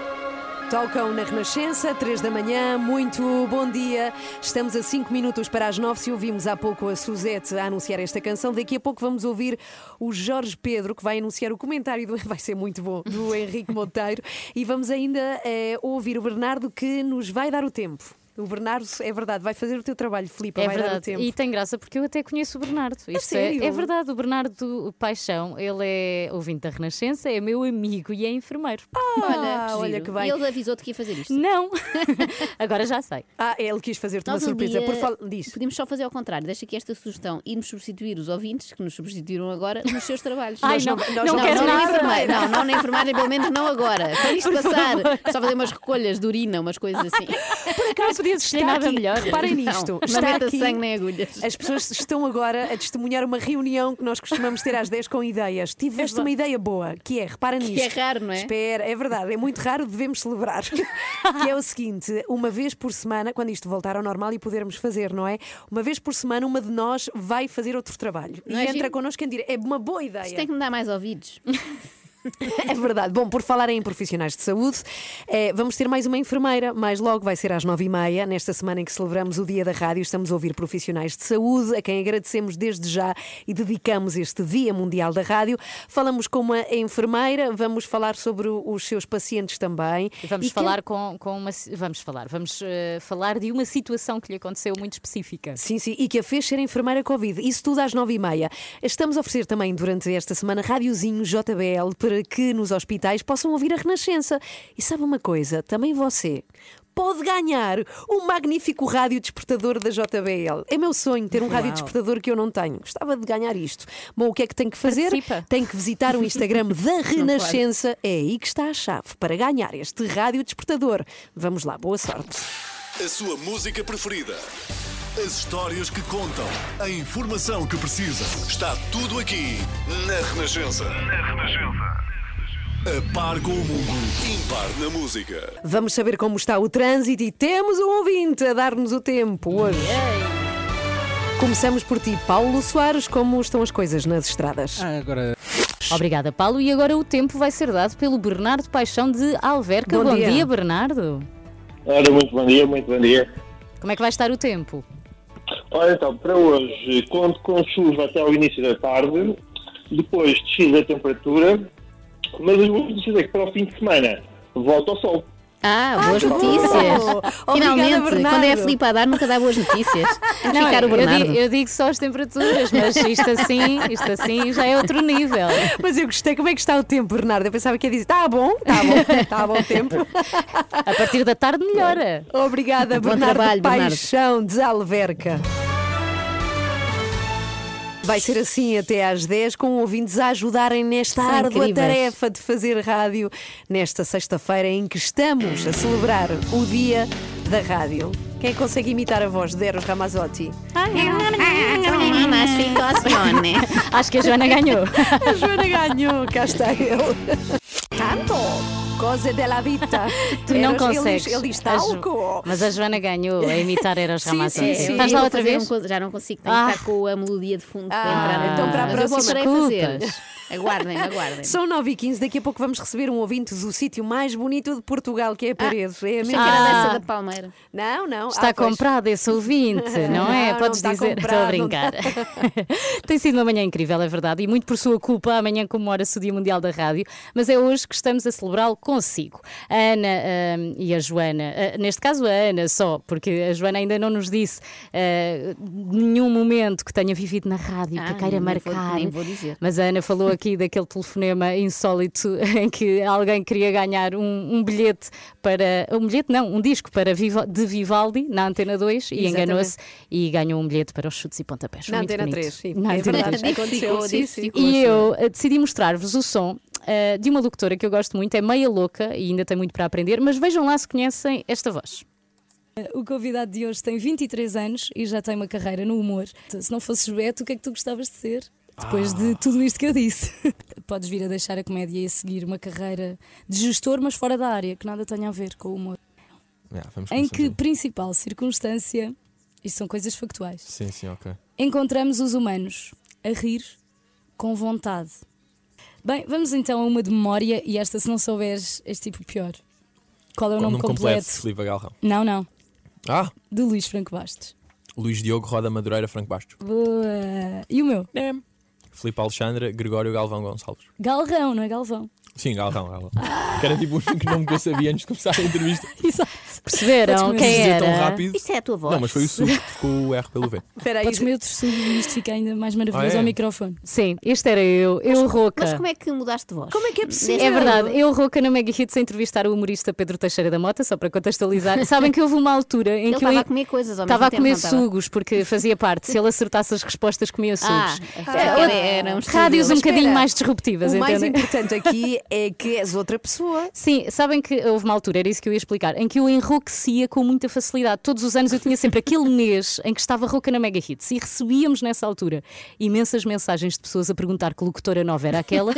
Tocam na Renascença, 3 da manhã, muito bom dia. Estamos a 5 minutos para as 9. Se ouvimos há pouco a Suzete a anunciar esta canção, daqui a pouco vamos ouvir o Jorge Pedro, que vai anunciar o comentário do. Vai ser muito bom, do Henrique Monteiro. E vamos ainda eh, ouvir o Bernardo, que nos vai dar o tempo. O Bernardo, é verdade, vai fazer o teu trabalho, Filipe, É vai dar o verdade. tempo. E tem graça porque eu até conheço o Bernardo. Isto é, sério? é verdade, o Bernardo Paixão, ele é ouvinte da Renascença, é meu amigo e é enfermeiro. Olha, que olha que bem. E ele avisou-te que ia fazer isto? Não. Agora já sei. Ah, ele quis fazer-te uma um surpresa. dia Por fal... Diz. Podemos só fazer ao contrário. Deixa aqui esta sugestão. Irmos substituir os ouvintes, que nos substituíram agora, nos seus trabalhos. Ai, Nós não, nós não não, quero não, na nada. enfermeira. Não, não na enfermagem, pelo menos não agora. Quando isto Por passar, favor. só fazer umas recolhas de urina, umas coisas assim. Por acaso existir está nada aqui. melhor. Reparem Não, nisto. não está aqui. sangue nem agulhas. As pessoas estão agora a testemunhar uma reunião que nós costumamos ter às 10 com ideias. Tiveste uma ideia boa, que é, repara Que nisto. é raro, não é? Espera, é verdade, é muito raro, devemos celebrar. que é o seguinte: uma vez por semana, quando isto voltar ao normal e podermos fazer, não é? Uma vez por semana, uma de nós vai fazer outro trabalho. Não e é entra giro? connosco em direto. É uma boa ideia. Isto tem que me dar mais ouvidos. É verdade. Bom, por falar em profissionais de saúde, eh, vamos ter mais uma enfermeira. Mais logo vai ser às nove e meia. Nesta semana em que celebramos o Dia da Rádio, estamos a ouvir profissionais de saúde, a quem agradecemos desde já e dedicamos este Dia Mundial da Rádio. Falamos com uma enfermeira, vamos falar sobre os seus pacientes também. Vamos E que- falar com, com uma. Vamos falar, vamos eh, falar de uma situação que lhe aconteceu muito específica. Sim, sim, e que a fez ser enfermeira Covid. Isso tudo às nove e meia. Estamos a oferecer também durante esta semana rádiozinho JBL que nos hospitais possam ouvir a Renascença. E sabe uma coisa? Também você pode ganhar um magnífico rádio despertador da JBL. É meu sonho ter um rádio Uau. despertador que eu não tenho. Gostava de ganhar isto. Bom, o que é que tem que fazer? Participa. Tem que visitar o Instagram da Renascença. É aí que está a chave para ganhar este rádio despertador. Vamos lá, boa sorte. A sua música preferida. As histórias que contam. A informação que precisa. Está tudo aqui na Renascença. Na Renascença. A par com o mundo, impar na música. Vamos saber como está o trânsito e temos um ouvinte a dar-nos o tempo hoje. Começamos por ti, Paulo Soares. Como estão as coisas nas estradas? agora. Obrigada, Paulo. E agora o tempo vai ser dado pelo Bernardo Paixão de Alverca. Bom Bom, dia. dia. Bernardo. Ora, muito bom dia, muito bom dia. Como é que vai estar o tempo? Olha, então, para hoje, conto com chuva até ao início da tarde, depois descida a temperatura, mas as boas notícias é que para o fim de semana volta ao sol. Ah, boas Ah, notícias. Obrigada, Finalmente, Bernardo. quando é a Filipe a dar, nunca dá boas notícias. Não, ficar o eu, Bernardo. digo, eu digo só as temperaturas, mas isto assim, isto assim já é outro nível. Mas eu gostei. Como é que está o tempo, Bernardo? Eu pensava que ia dizer, está bom, está bom, está bom tempo. A partir da tarde melhora. Obrigada, Bom Bernardo trabalho, Bernardo. Paixão de Alverca. Vai ser assim até às 10, com ouvintes a ajudarem nesta São árdua incríveis. tarefa de fazer rádio nesta sexta-feira em que estamos a celebrar o dia da rádio. Quem consegue imitar a voz de Eros Ramazotti? Acho que a Joana ganhou. A Joana ganhou, cá está ele. Canto! Cosa della vita. Tu não Eros, ele consegues. diz- Ele diz talco. Mas a Joana ganhou a imitar Eros Sim, Ramazzotti. sim, sim. Faz Eu lá outra vez? um já não consigo, tenho Ah. que estar com a melodia de fundo para Ah, entrar. então para a Mas eu próxima. voltarei a fazer. Aguardem, aguardem. São 9 e 15 daqui a pouco vamos receber um ouvinte do sítio mais bonito de Portugal, que é a Paredes. é a minha- que Ah. dessa da Palmeira. Não, não. Está Ah, comprado esse ouvinte, não é? Não, não Podes está dizer, estou a brincar. Tem sido uma manhã incrível, é verdade, e muito por sua culpa. Amanhã comemora-se o Dia Mundial da Rádio, mas é hoje que estamos a celebrá-lo consigo. A Ana ahm, e a Joana, ah, neste caso a Ana só, porque a Joana ainda não nos disse ah, nenhum momento que tenha vivido na rádio, que Ah, a queira nem vou- marcar. nem vou dizer. Mas a Ana falou aqui daquele telefonema insólito em que alguém queria ganhar um, um bilhete para. Um bilhete, não, um disco para Viva- de Vivaldi na Antena 2 e enganou-se e ganhou um bilhete para os chutes e pontapés. Foi Na Antena bonito. 3, sim. Na é Antena verdade. 3. Aconteceu. Sim, sim. E eu eh, decidi mostrar-vos o som eh, de uma locutora que eu gosto muito, é meia louca e ainda tem muito para aprender, mas vejam lá se conhecem esta voz. O convidado de hoje tem 23 anos e já tem uma carreira no humor. Se não fosses Beto, o que é que tu gostavas de ser? Depois de tudo isto que eu disse. Podes vir a deixar a comédia e a seguir uma carreira de gestor, mas fora da área, que nada tenha a ver com o humor. Yeah, Em que assim. principal circunstância, isto são coisas factuais, Sim, sim, ok. encontramos os humanos a rir com vontade. Bem, vamos então a uma de memória e esta, se não souberes, és tipo pior. Qual é o Qual nome completo? Filipe Galrão. Não, não. Ah, De Luís Franco Bastos. Luís Diogo Roda Madureira Franco Bastos. Boa. E o meu? Filipe Alexandra Gregório Galvão Gonçalves. Galrão, não é Galvão? Sim, Galvão, Galvão. Que era tipo o único nome que eu sabia antes de começar a entrevista. Exato. Perceberam quem dizer tão era? rápido. Isso é a tua voz. Não, mas foi o suco que trocou o R pelo V. Espera aí. Podes comer outro sumo e isto fica ainda mais maravilhoso Ah, é? ao microfone. Sim, este era eu, eu rouca. Mas como é que mudaste de voz? Como é que é possível? É verdade, eu rouca na Mega Hits a entrevistar o humorista Pedro Teixeira da Mota, só para contextualizar. Sabem que houve uma altura em Ele que eu estava a comer coisas ao estava a tempo, comer não estava? sugos, porque fazia parte. Se ele acertasse as respostas, comia Ah, sugos. achava que era- era um Rádios um Mas bocadinho espera, mais disruptivas, O mais entendem? importante aqui é que és outra pessoa. Sim, sabem que houve uma altura, era isso que eu ia explicar, em que eu enrouquecia com muita facilidade. Todos os anos eu tinha sempre aquele mês em que estava rouca na Mega Hits e recebíamos nessa altura imensas mensagens de pessoas a perguntar que locutora nova era aquela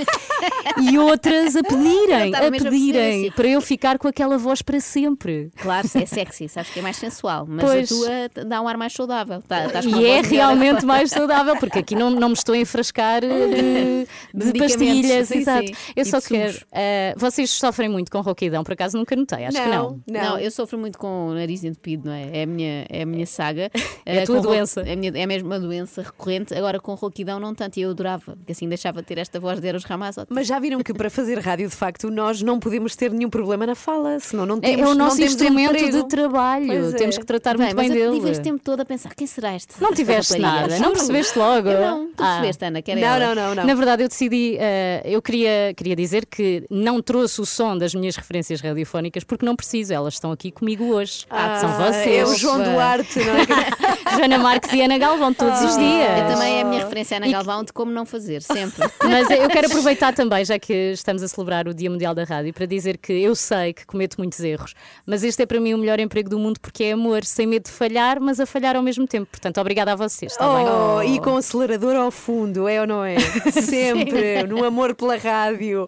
e outras a pedirem, a pedirem assim. para eu ficar com aquela voz para sempre. Claro, é sexy, sabes que é mais sensual, mas Pois. a tua dá um ar mais saudável. Tá- E é melhor. realmente mais saudável, porque aqui não, não me estou a enfrascar de, de Medicamentos, pastilhas. sim, exato. sim. Eu E só de quero. eh, vocês sofrem muito com rouquidão, por acaso nunca notei, acho que não. Não, eu sofro muito com o nariz entupido, não é? É a minha, é a minha saga. É a Eh, tua com doença. É, a minha, é mesmo uma doença recorrente. Agora com rouquidão não tanto, e eu adorava, porque assim deixava de ter esta voz de Eros Ramazotti. Mas já viram que para fazer rádio, de facto, nós não podemos ter nenhum problema na fala, senão não É- temos é o não nosso instrumento emprego. de trabalho. É. Temos que tratar Bem, muito mas bem eu dele. tive este tempo todo a pensar, quem será este? Não tiveste nada, não percebeste logo. Eu não, tu Ah. percebeste, Ana, que era Não, não, não, não. Na verdade, eu decidi, eh, eu queria, queria dizer que não trouxe o som das minhas referências radiofónicas porque não preciso, elas estão aqui comigo hoje. Ah, São vocês. É o João Duarte, não é? Joana Marques e Ana Galvão, todos os dias. Eu também é a minha referência Ana Galvão de como não fazer, sempre. Mas eu quero aproveitar também, já que estamos a celebrar o Dia Mundial da Rádio, para dizer que eu sei que cometo muitos erros, mas este é para mim o melhor emprego do mundo porque é amor, sem medo de falhar, mas a falhar ao mesmo tempo. Portanto, obrigada a vocês, está bem? Oh, e com o acelerador ao fundo, é ou não é? Sempre, no amor pela rádio.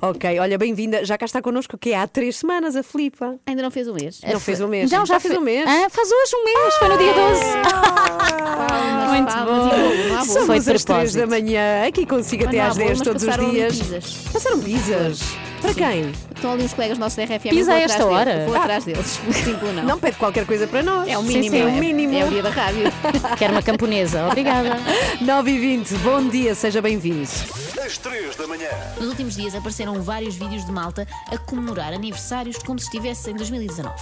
Ok, olha, bem-vinda. Já cá está connosco, que é há três semanas, a Filipa. Ainda não fez um mês. Não fez um mês. Não, já fez fe- um mês. Ah, faz hoje um mês, foi no dia 12. Muito bom. Somos Foi às de três da propósito. manhã, aqui consigo até às 10 bolo, mas todos os dias. pizzas. Passaram pizzas. Para quem? Estão ali uns colegas nossos da RFM. Pisa a esta atrás hora? deles, Vou atrás deles. Simples não. Não pede qualquer coisa para nós. É o mínimo. sim, não o mínimo. É o dia da rádio. Quero uma camponesa, obrigada. 9 e 20 bom dia, seja bem-vindo. às 3 da manhã. Nos últimos dias apareceram vários vídeos de malta a comemorar aniversários como se estivesse em 2019.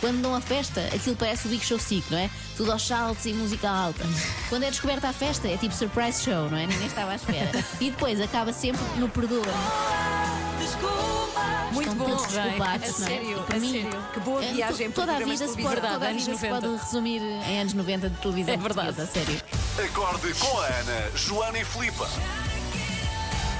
Quando dão a festa, aquilo parece o Big Show Sick, não é? Tudo aos saltos e música alta. Quando é descoberta a festa, é tipo surprise show, não é? Ninguém estava à espera. E depois acaba sempre no perdoa. Muito Estão bom. todos desculpados, A não é? sério, para a mim, sério. Que boa é, viagem por Toda a vida se pode, toda a vida se 90. pode resumir em anos 90 de televisão É verdade. a sério. Acorde com a Ana, Joana e Filipa.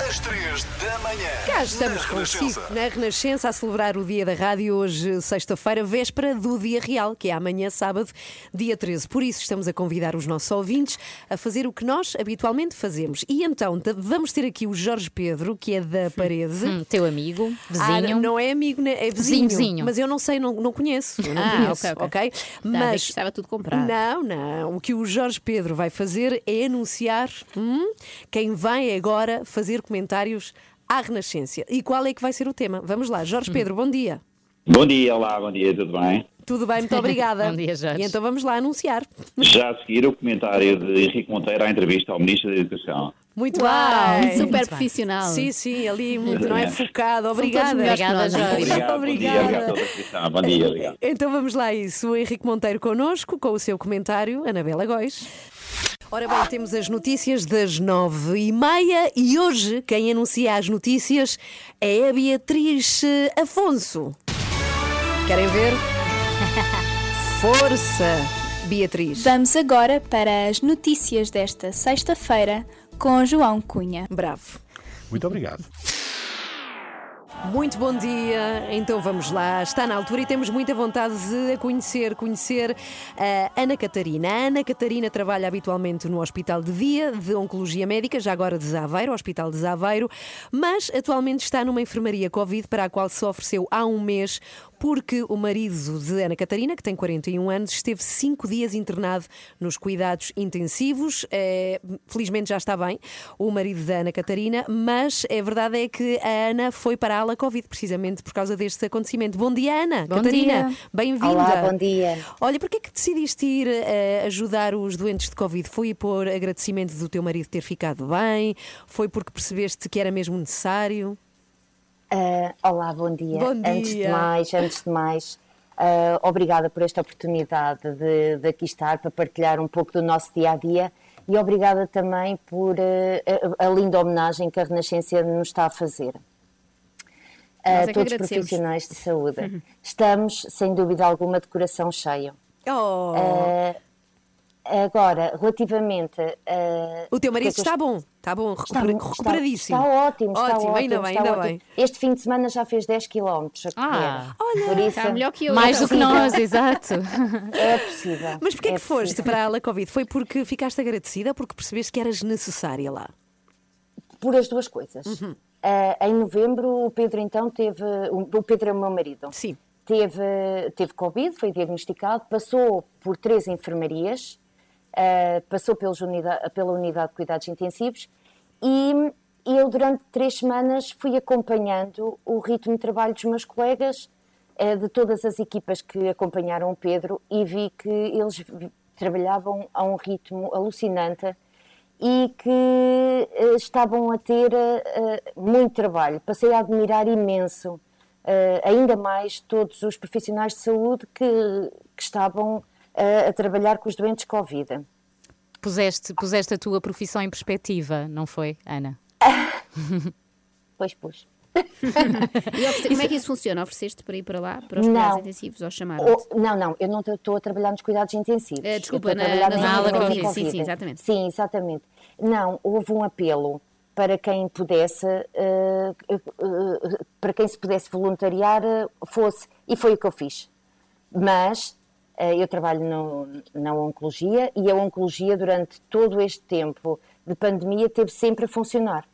Às 3 da manhã. Cá estamos na consigo Renascença. na Renascença a celebrar o Dia da Rádio, hoje, sexta-feira, véspera do Dia Real, que é amanhã, sábado, dia 13. Por isso, estamos a convidar os nossos ouvintes a fazer o que nós habitualmente fazemos. E então, vamos ter aqui o Jorge Pedro, que é da Parede. Hum, teu amigo, Ah, vizinho. não é amigo, né? é vizinho. Vizinho, vizinho. Mas eu não sei, não, não conheço. Eu não Ah, conheço, ok, ok. Tá, Mas que estava tudo comprado. Não, não. O que o Jorge Pedro vai fazer é anunciar hum, quem vai agora fazer comentários à Renascença. E qual é que vai ser o tema? Vamos lá, Jorge Pedro, bom dia. Bom dia, olá, bom dia, tudo bem? Tudo bem, muito obrigada. Bom dia, Jorge. E então vamos lá anunciar. Já a seguir o comentário de Henrique Monteiro à entrevista ao Ministro da Educação. Muito Uau, bem. super Muito bem. profissional. Sim, sim, ali muito, não é focado. Obrigada. que nós, Obrigado, bom dia, obrigado pela atenção. Bom dia, obrigado. Então vamos lá a isso. O Henrique Monteiro connosco, com o seu comentário, Anabela Góis. Ora bem, temos as notícias das nove e meia e hoje quem anuncia as notícias é a Beatriz eh, Afonso. Querem ver? Força, Beatriz. Vamos agora para as notícias desta sexta-feira com João Cunha. Bravo. Muito obrigado. Muito bom dia, então vamos lá. Está na altura e temos muita vontade de conhecer, conhecer a Ana Catarina. A Ana Catarina trabalha habitualmente no Hospital de Dia de Oncologia Médica, já agora de Zaveiro, Hospital de Zaveiro, mas atualmente está numa enfermaria Covid para a qual se ofereceu há um mês porque o marido de Ana Catarina, que tem 41 anos, esteve cinco dias internado nos cuidados intensivos. Eh, felizmente já está bem, o marido da Ana Catarina, mas a verdade é que a Ana foi para a ala Covid, precisamente por causa deste acontecimento. Bom dia, Ana. Bom Catarina, bem-vinda. Olá, bom dia. Olha, porquê é que decidiste ir eh, ajudar os doentes de Covid? Foi por agradecimento do teu marido ter ficado bem? Foi porque percebeste que era mesmo necessário? Ah, olá, bom dia. Bom Antes de dia. mais, antes de mais, ah, obrigada por esta oportunidade de, de aqui estar para partilhar um pouco do nosso dia a dia e obrigada também por ah, a, a linda homenagem que a Renascença nos está a fazer. A é todos os profissionais de saúde. Estamos, sem dúvida alguma, de coração cheio. Oh. Agora, relativamente. O teu marido é eu está bom, está bom, Está, recupera- está- recuperadíssimo. Está, ótimo, está Ótimo, ótimo. ainda bem, está ainda ótimo. bem. Este fim de semana já fez 10 km. Ah, olha, Por isso, está melhor que eu. Mais é do que nós, exato. É possível. Mas porquê é é que foste possível. para a Covid? Foi porque ficaste agradecida ou porque percebeste que eras necessária lá? Por as duas coisas. Uhum. Ah, em novembro, o Pedro então teve. O o Pedro é o meu marido. Sim. Teve, teve Covid, foi diagnosticado, passou por três enfermarias, ah, passou pela unidade de cuidados intensivos e eu, durante três semanas, fui acompanhando o ritmo de trabalho dos meus colegas, ah, de todas as equipas que acompanharam o Pedro, e vi que eles trabalhavam a um ritmo alucinante e que eh, estavam a ter eh, muito trabalho. Passei a admirar imenso, eh, ainda mais, todos os profissionais de saúde que, que estavam eh, a trabalhar com os doentes Covid. Puseste, puseste a tua profissão em perspectiva, não foi, Ana? Pois, pois. E como é que isso funciona? Ofereceste para ir para lá, para os cuidados intensivos, ou chamaram O- não, não, eu não estou a trabalhar nos cuidados intensivos. Eh, desculpa, a na- trabalhar na na ala ala Covid. Covid. Sim, sim, exatamente. Sim, exatamente. Não, houve um apelo para quem pudesse, eh, eh, para quem se pudesse voluntariar, fosse, e foi o que eu fiz. Mas eu trabalho no- na oncologia e a oncologia durante todo este tempo de pandemia teve sempre a funcionar.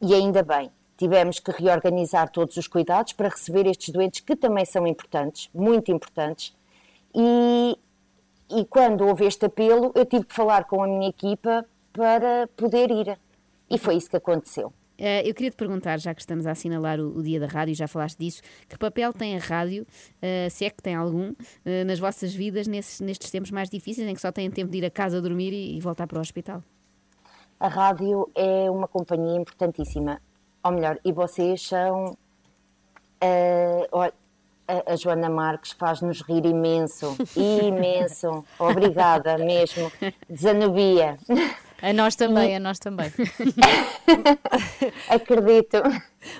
E ainda bem, tivemos que reorganizar todos os cuidados para receber estes doentes que também são importantes, muito importantes. E, e quando houve este apelo, eu tive que falar com a minha equipa para poder ir. E foi isso que aconteceu. Eh, eu queria te perguntar, já que estamos a assinalar o, o dia da rádio, já falaste disso, que papel tem a rádio, eh, se é que tem algum, eh, nas vossas vidas nesses- nestes tempos mais difíceis em que só têm tempo de ir a casa dormir e, e voltar para o hospital? A rádio é uma companhia importantíssima. Ou melhor, e vocês são. olha, a, a Joana Marques faz-nos rir imenso, imenso. Obrigada mesmo. Desanubia. A nós também, a nós também. Acredito.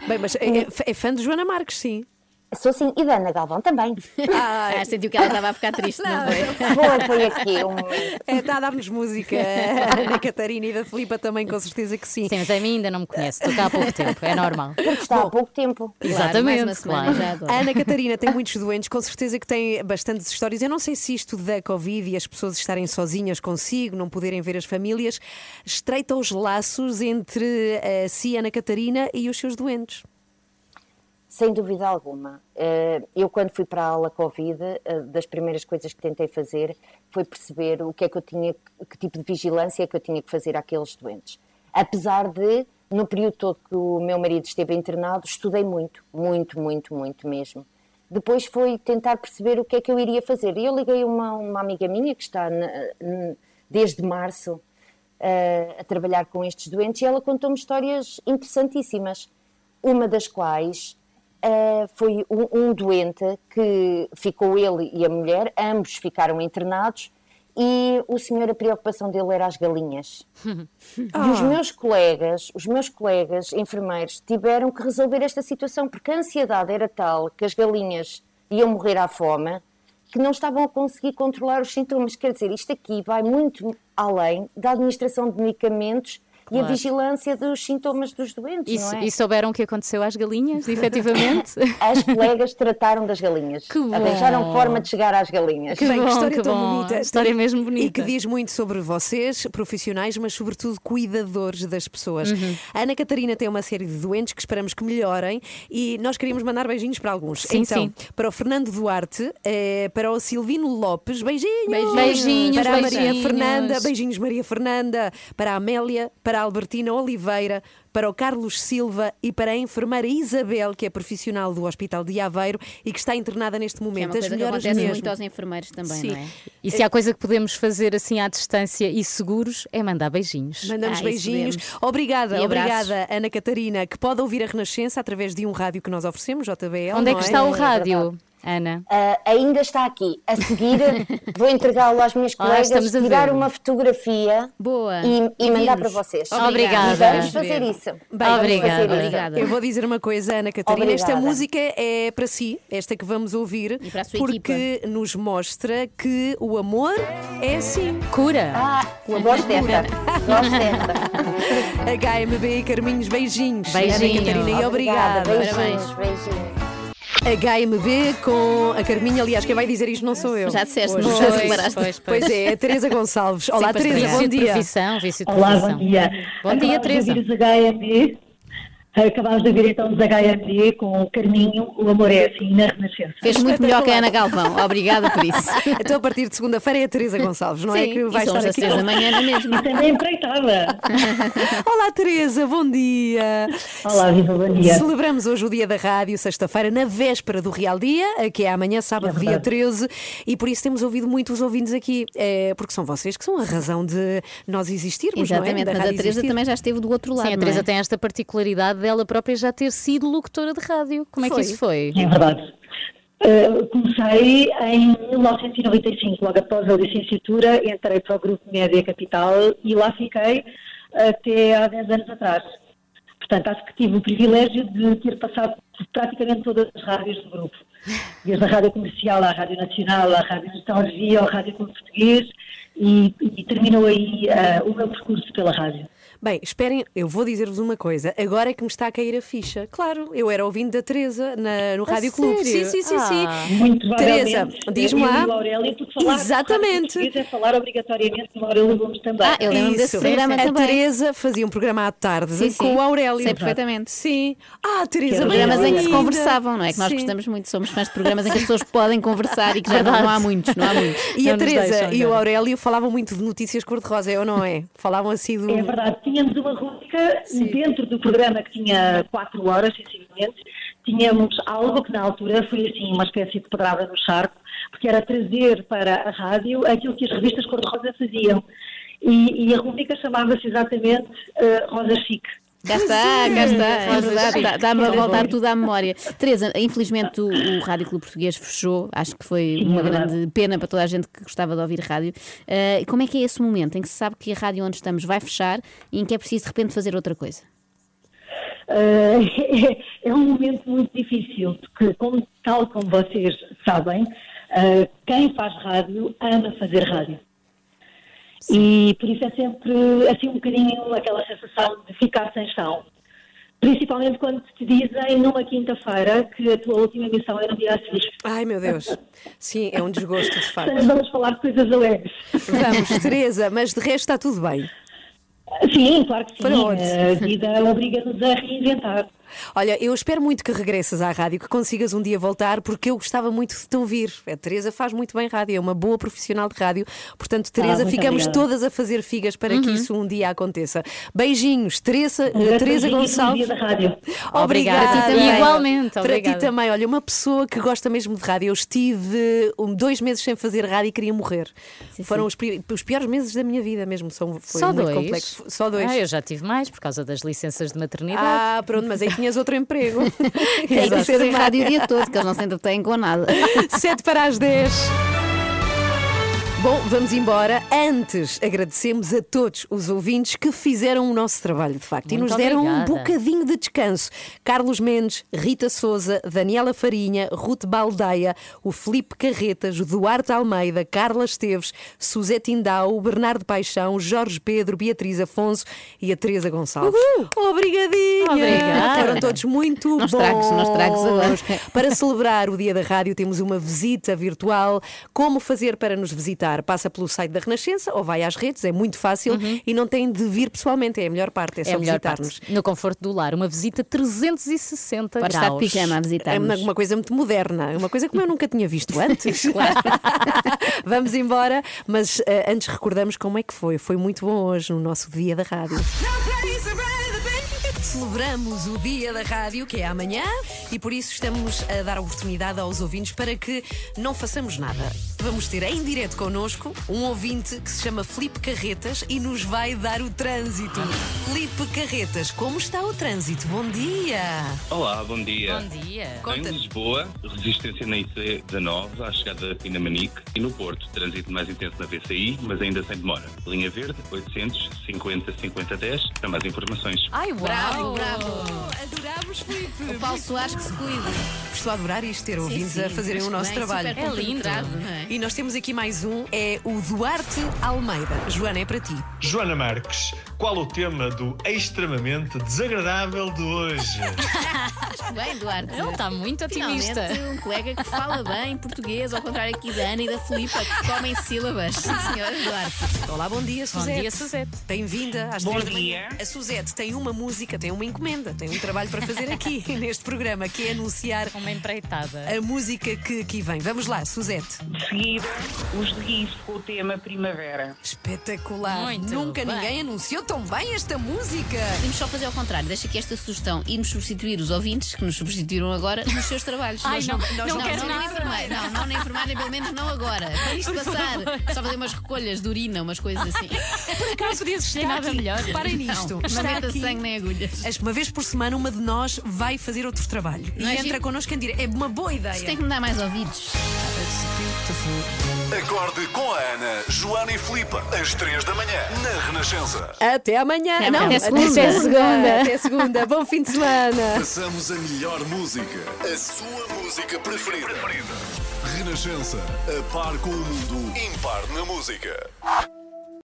Bem, mas é, é fã de Joana Marques, sim. Sou sim, e da Ana Galvão também. Ah, sentiu que ela estava a ficar triste, não, foi? Foi, foi aqui um É, está a dar-nos música. A Ana Catarina e da Filipa também, com certeza que sim. Sim, mas a mim ainda não me conhece. Estou cá há pouco tempo, é normal. Porque está há pouco tempo. Exatamente, mais uma semana claro. já agora. A Ana Catarina tem muitos doentes, com certeza que tem bastantes histórias. Eu não sei se isto da Covid e as pessoas estarem sozinhas consigo, não poderem ver as famílias, estreita os laços entre a si, Ana Catarina, e os seus doentes. Sem dúvida alguma. Eh, Eu, quando fui para a aula Covid, eh, das primeiras coisas que tentei fazer foi perceber o que é que eu tinha, que tipo de vigilância é que eu tinha que fazer àqueles doentes. Apesar de, no período todo que o meu marido esteve internado, estudei muito, muito, muito, muito mesmo. Depois foi tentar perceber o que é que eu iria fazer. E eu liguei a uma, uma amiga minha que está na- desde março eh, a trabalhar com estes doentes e ela contou-me histórias interessantíssimas. Uma das quais eh, foi um, um doente que ficou ele e a mulher, ambos ficaram internados e o senhor, a preocupação dele era as galinhas. E os meus colegas, os meus colegas enfermeiros tiveram que resolver esta situação porque a ansiedade era tal que as galinhas iam morrer à fome que não estavam a conseguir controlar os sintomas. Quer dizer, isto aqui vai muito além da administração de medicamentos e a Claro. vigilância dos sintomas dos doentes, E, não é? e souberam o que aconteceu às galinhas, efetivamente? As colegas trataram das galinhas. bom. Arranjaram forma de chegar às galinhas. Que bem, que bom, história que tão bom. bonita. História mesmo E bonita. que diz muito sobre vocês, profissionais, mas sobretudo cuidadores das pessoas. Uhum. A Ana Catarina tem uma série de doentes que esperamos que melhorem e nós queríamos mandar beijinhos para alguns. Sim, então, sim. para o Fernando Duarte, eh, para o Silvino Lopes, beijinhos! Beijinhos, para a Maria beijinhos. Fernanda, beijinhos Maria Fernanda, para a Amélia, para a Albertina Oliveira, para o Carlos Silva e para a enfermeira Isabel, que é profissional do Hospital de Aveiro e que está internada neste Que é momento. uma coisa As que melhoras acontece mesmo. muito aos enfermeiros também, Sim. não é? E se há coisa que podemos fazer assim à distância e seguros é mandar beijinhos. Mandamos Ah, beijinhos. Obrigada, obrigada, Ana Catarina, que pode ouvir a Renascença através de um rádio que nós oferecemos, JBL. Onde é que está o É rádio, Ana? Ah, ainda está aqui. A seguir, vou entregá-lo às minhas colegas, estamos a tirar ver. uma fotografia Boa. e, e mandar para vocês. Obrigada. E vamos fazer isso. Bem, Vamos obrigada, fazer isso. obrigada. Eu vou dizer uma coisa, Ana Catarina. Esta Obrigada. música é para si, esta que vamos ouvir, E para a sua porque nos mostra que o amor é assim. Cura. Ah, eu gosto desta. Gosto desta. HMB e Carminhos, beijinhos. Beijinhos. Ana Catarina, e obrigada. Beijinhos, beijinhos. HMB com a Carminha, aliás, quem vai dizer isto não sou eu. Já disseste, Hoje. não Pois, já separaste. pois, pois. Pois é, a Teresa Gonçalves. Olá, Sim, pois, Teresa, vício bom de dia. profissão, vício de Olá, profissão. bom dia. Bom dia, Teresa. de ouvir os HMD. Acabámos de ouvir então os HMD com o Carminho, o amor é assim, na Renascença. Fez muito melhor que a Ana Galvão. Obrigada por isso. Então, a partir de segunda-feira é a Teresa Gonçalves, não é? Sim, Que e vai estar aqui. três da manhã, não é mesmo? E também empreitada. Olá, Teresa, bom dia. Olá, viva, bom dia. Celebramos hoje o dia da rádio, sexta-feira, na véspera do Real Dia, que é amanhã, sábado, É dia verdade. 13, e por isso temos ouvido muito os ouvintes aqui, é, porque são vocês que são a razão de nós existirmos, Exatamente, não é? Da mas a Teresa existir. também já esteve do outro lado. Sim, a Teresa é? tem esta particularidade dela própria já ter sido locutora de rádio. Como é que Foi. isso foi? É verdade. Uh, comecei em 1995, logo após a licenciatura, entrei para o Grupo Média Capital e lá fiquei até há 10 anos atrás. Portanto, acho que tive o privilégio de ter passado por praticamente todas as rádios do grupo. Desde a Rádio Comercial à Rádio Nacional, à Rádio Nostalgia, ao Rádio Clube Português e, e terminou aí uh, o meu percurso pela rádio. Bem, esperem, eu vou dizer-vos uma coisa. Agora é que me está a cair a ficha. Claro, eu era ouvindo da Teresa na- no A Rádio Clube. Sim, sim, sim, Ah. sim. Muito. Teresa, diz-me lá. Exatamente. é falar obrigatoriamente no Aurélio Gomes também. Ah, eu lembro-me desse Isso. programa a também. Teresa fazia um programa à tarde Sim, sim. com o Aurélio. Sei perfeitamente. Sim. Ah, Teresa, Programas em que se conversavam, não é? Que nós Sim. gostamos muito, somos fãs de programas em que as pessoas podem conversar e que já não, não há muitos, não há muitos. E Não a Teresa deixam e o. Aurélio falavam muito de notícias cor-de-rosa, é ou não é? Falavam assim do. É verdade, tínhamos uma rúbrica dentro do programa que tinha quatro horas, sensivelmente, tínhamos algo que na altura foi assim uma espécie de pedrada no charco, porque era trazer para a rádio aquilo que as revistas cor-de-rosa faziam. E, e a rúbrica chamava-se exatamente eh, Rosa Chique. Cá está, cá está, é dá-me a voltar tudo à memória. Teresa, infelizmente o, o Rádio Clube Português fechou, acho que foi uma é grande pena para toda a gente que gostava de ouvir rádio. Eh, como é que é esse momento em que se sabe que a rádio onde estamos vai fechar e em que é preciso de repente fazer outra coisa? Eh, é, um momento muito difícil, porque, como, tal como vocês sabem, eh, quem faz rádio ama fazer rádio. E por isso é sempre assim um bocadinho aquela sensação de ficar sem chão. Principalmente quando te dizem numa quinta-feira que a tua última emissão é no dia seguir. Ai meu Deus. Sim, é um desgosto de facto. Portanto, vamos falar de coisas alegres. Vamos, Teresa, mas de resto está tudo bem. Sim, claro que sim. A vida obriga-nos a reinventar. Olha, eu espero muito que regresses à rádio, que consigas um dia voltar, porque eu gostava muito de te ouvir. A Teresa faz muito bem rádio, é uma boa profissional de rádio. Portanto, Teresa, muito ficamos obrigada. todas a fazer figas para Uhum. que isso um dia aconteça. Beijinhos, Teresa, Um grande Teresa Gonçalves. bom dia da rádio. Obrigada. Para ti também. Igualmente, Para obrigada. ti também. Olha, uma pessoa que gosta mesmo de rádio. Eu estive dois meses sem fazer rádio e queria morrer. Foram Os, pi- os piores meses da minha vida mesmo. São, foi Só muito dois? complexo. Só dois. Ah, eu já tive mais por causa das licenças de maternidade. Ah, pronto, mas aí tinhas outro emprego. Tem que ser rádio o dia todo, que eles não se entretêm com nada. 7 para as 10. Bom, vamos embora. Antes, agradecemos a todos os ouvintes que fizeram o nosso trabalho, de facto, e Muito nos deram obrigada. um bocadinho de descanso. Carlos Mendes, Rita Souza, Daniela Farinha, Ruth Baldeia, o Felipe Carretas, o Duarte Almeida, Carla Esteves, Suzete Indau, o Bernardo Paixão, Jorge Pedro, Beatriz Afonso e a Teresa Gonçalves. Obrigadinha! Obrigada. Foram todos muito Não bons. estragues, não estragues agora. Para celebrar o Dia da Rádio, temos uma visita virtual. Como fazer para nos visitar? Passa pelo site da Renascença ou vai às redes, é muito fácil e não tem de vir pessoalmente, é a melhor parte, é só Uhum. É a melhor visitar-nos. parte. No conforto do lar, uma visita 360 Pode graus. estar de pijama a É visitar-nos. uma, uma coisa muito moderna, uma coisa como eu nunca tinha visto antes. Vamos embora, mas eh, antes recordamos como é que foi. Foi muito bom hoje no nosso Dia da Rádio. Celebramos o Dia da Rádio, que é amanhã, e por isso estamos a dar oportunidade aos ouvintes para que não façamos nada. Vamos ter em direto connosco um ouvinte que se chama Felipe Carretas e nos vai dar o trânsito. Felipe Carretas, como está o trânsito? Bom dia! Olá, bom dia. Bom dia. Em Conta-nos. Lisboa, resistência na IC19 à chegada a Pinamanique e no Porto, trânsito mais intenso na VCI, mas ainda sem demora. Linha Verde, 850 5010. Para mais informações. Ai, uau. Bravo, bravo. Adorámos, Felipe! O Paulo Soares que se cuide. Estou a adorar isto, ter ouvintes sim, a fazerem o nosso bem, trabalho. É lindo. é? E nós temos aqui mais um, é o Duarte Almeida. Joana, é para ti. Joana Marques, qual o tema do extremamente desagradável de hoje? Bem, Duarte. Ele está muito otimista. Finalmente, um colega que fala bem português, ao contrário aqui da Ana e da Filipa, que comem sílabas. Sim, senhora Duarte. Olá, bom dia, Bom Suzete. dia, Suzete. Bem-vinda às Bom dia. A Suzete tem uma música, tem uma encomenda, tem um trabalho para fazer aqui neste programa, que é anunciar Uma empreitada. a música que aqui vem. Vamos lá, Suzete. De seguida, os de guiço com o tema Primavera. Espetacular. Muito Nunca bem. ninguém anunciou tão bem esta música. Podemos só fazer ao contrário, deixa aqui esta sugestão e nos substituir os ouvintes que nos substituíram agora nos seus trabalhos. Ai, Nós não, nós não não, quero não, na nada. não, não na enfermagem, pelo menos não agora. Para isto Por passar, favor. só fazer umas recolhas de urina, umas coisas assim. Por acaso podias Está nada aqui. melhor. Reparem nisto. Não, não meta aqui. sangue nem agulhas. Acho que Uma vez por semana, uma de nós vai fazer outro trabalho. Não e é entra giro? connosco em direto. É uma boa ideia. Isto tem que me dar mais ouvidos. Acorde com a Ana, Joana e Filipa, às 3 da manhã, na Renascença. Até amanhã. Até não, até Até segunda. segunda. Até segunda. Bom fim de semana. Passamos a melhor música, a sua música preferida. Renascença, a par com o mundo, impar na música.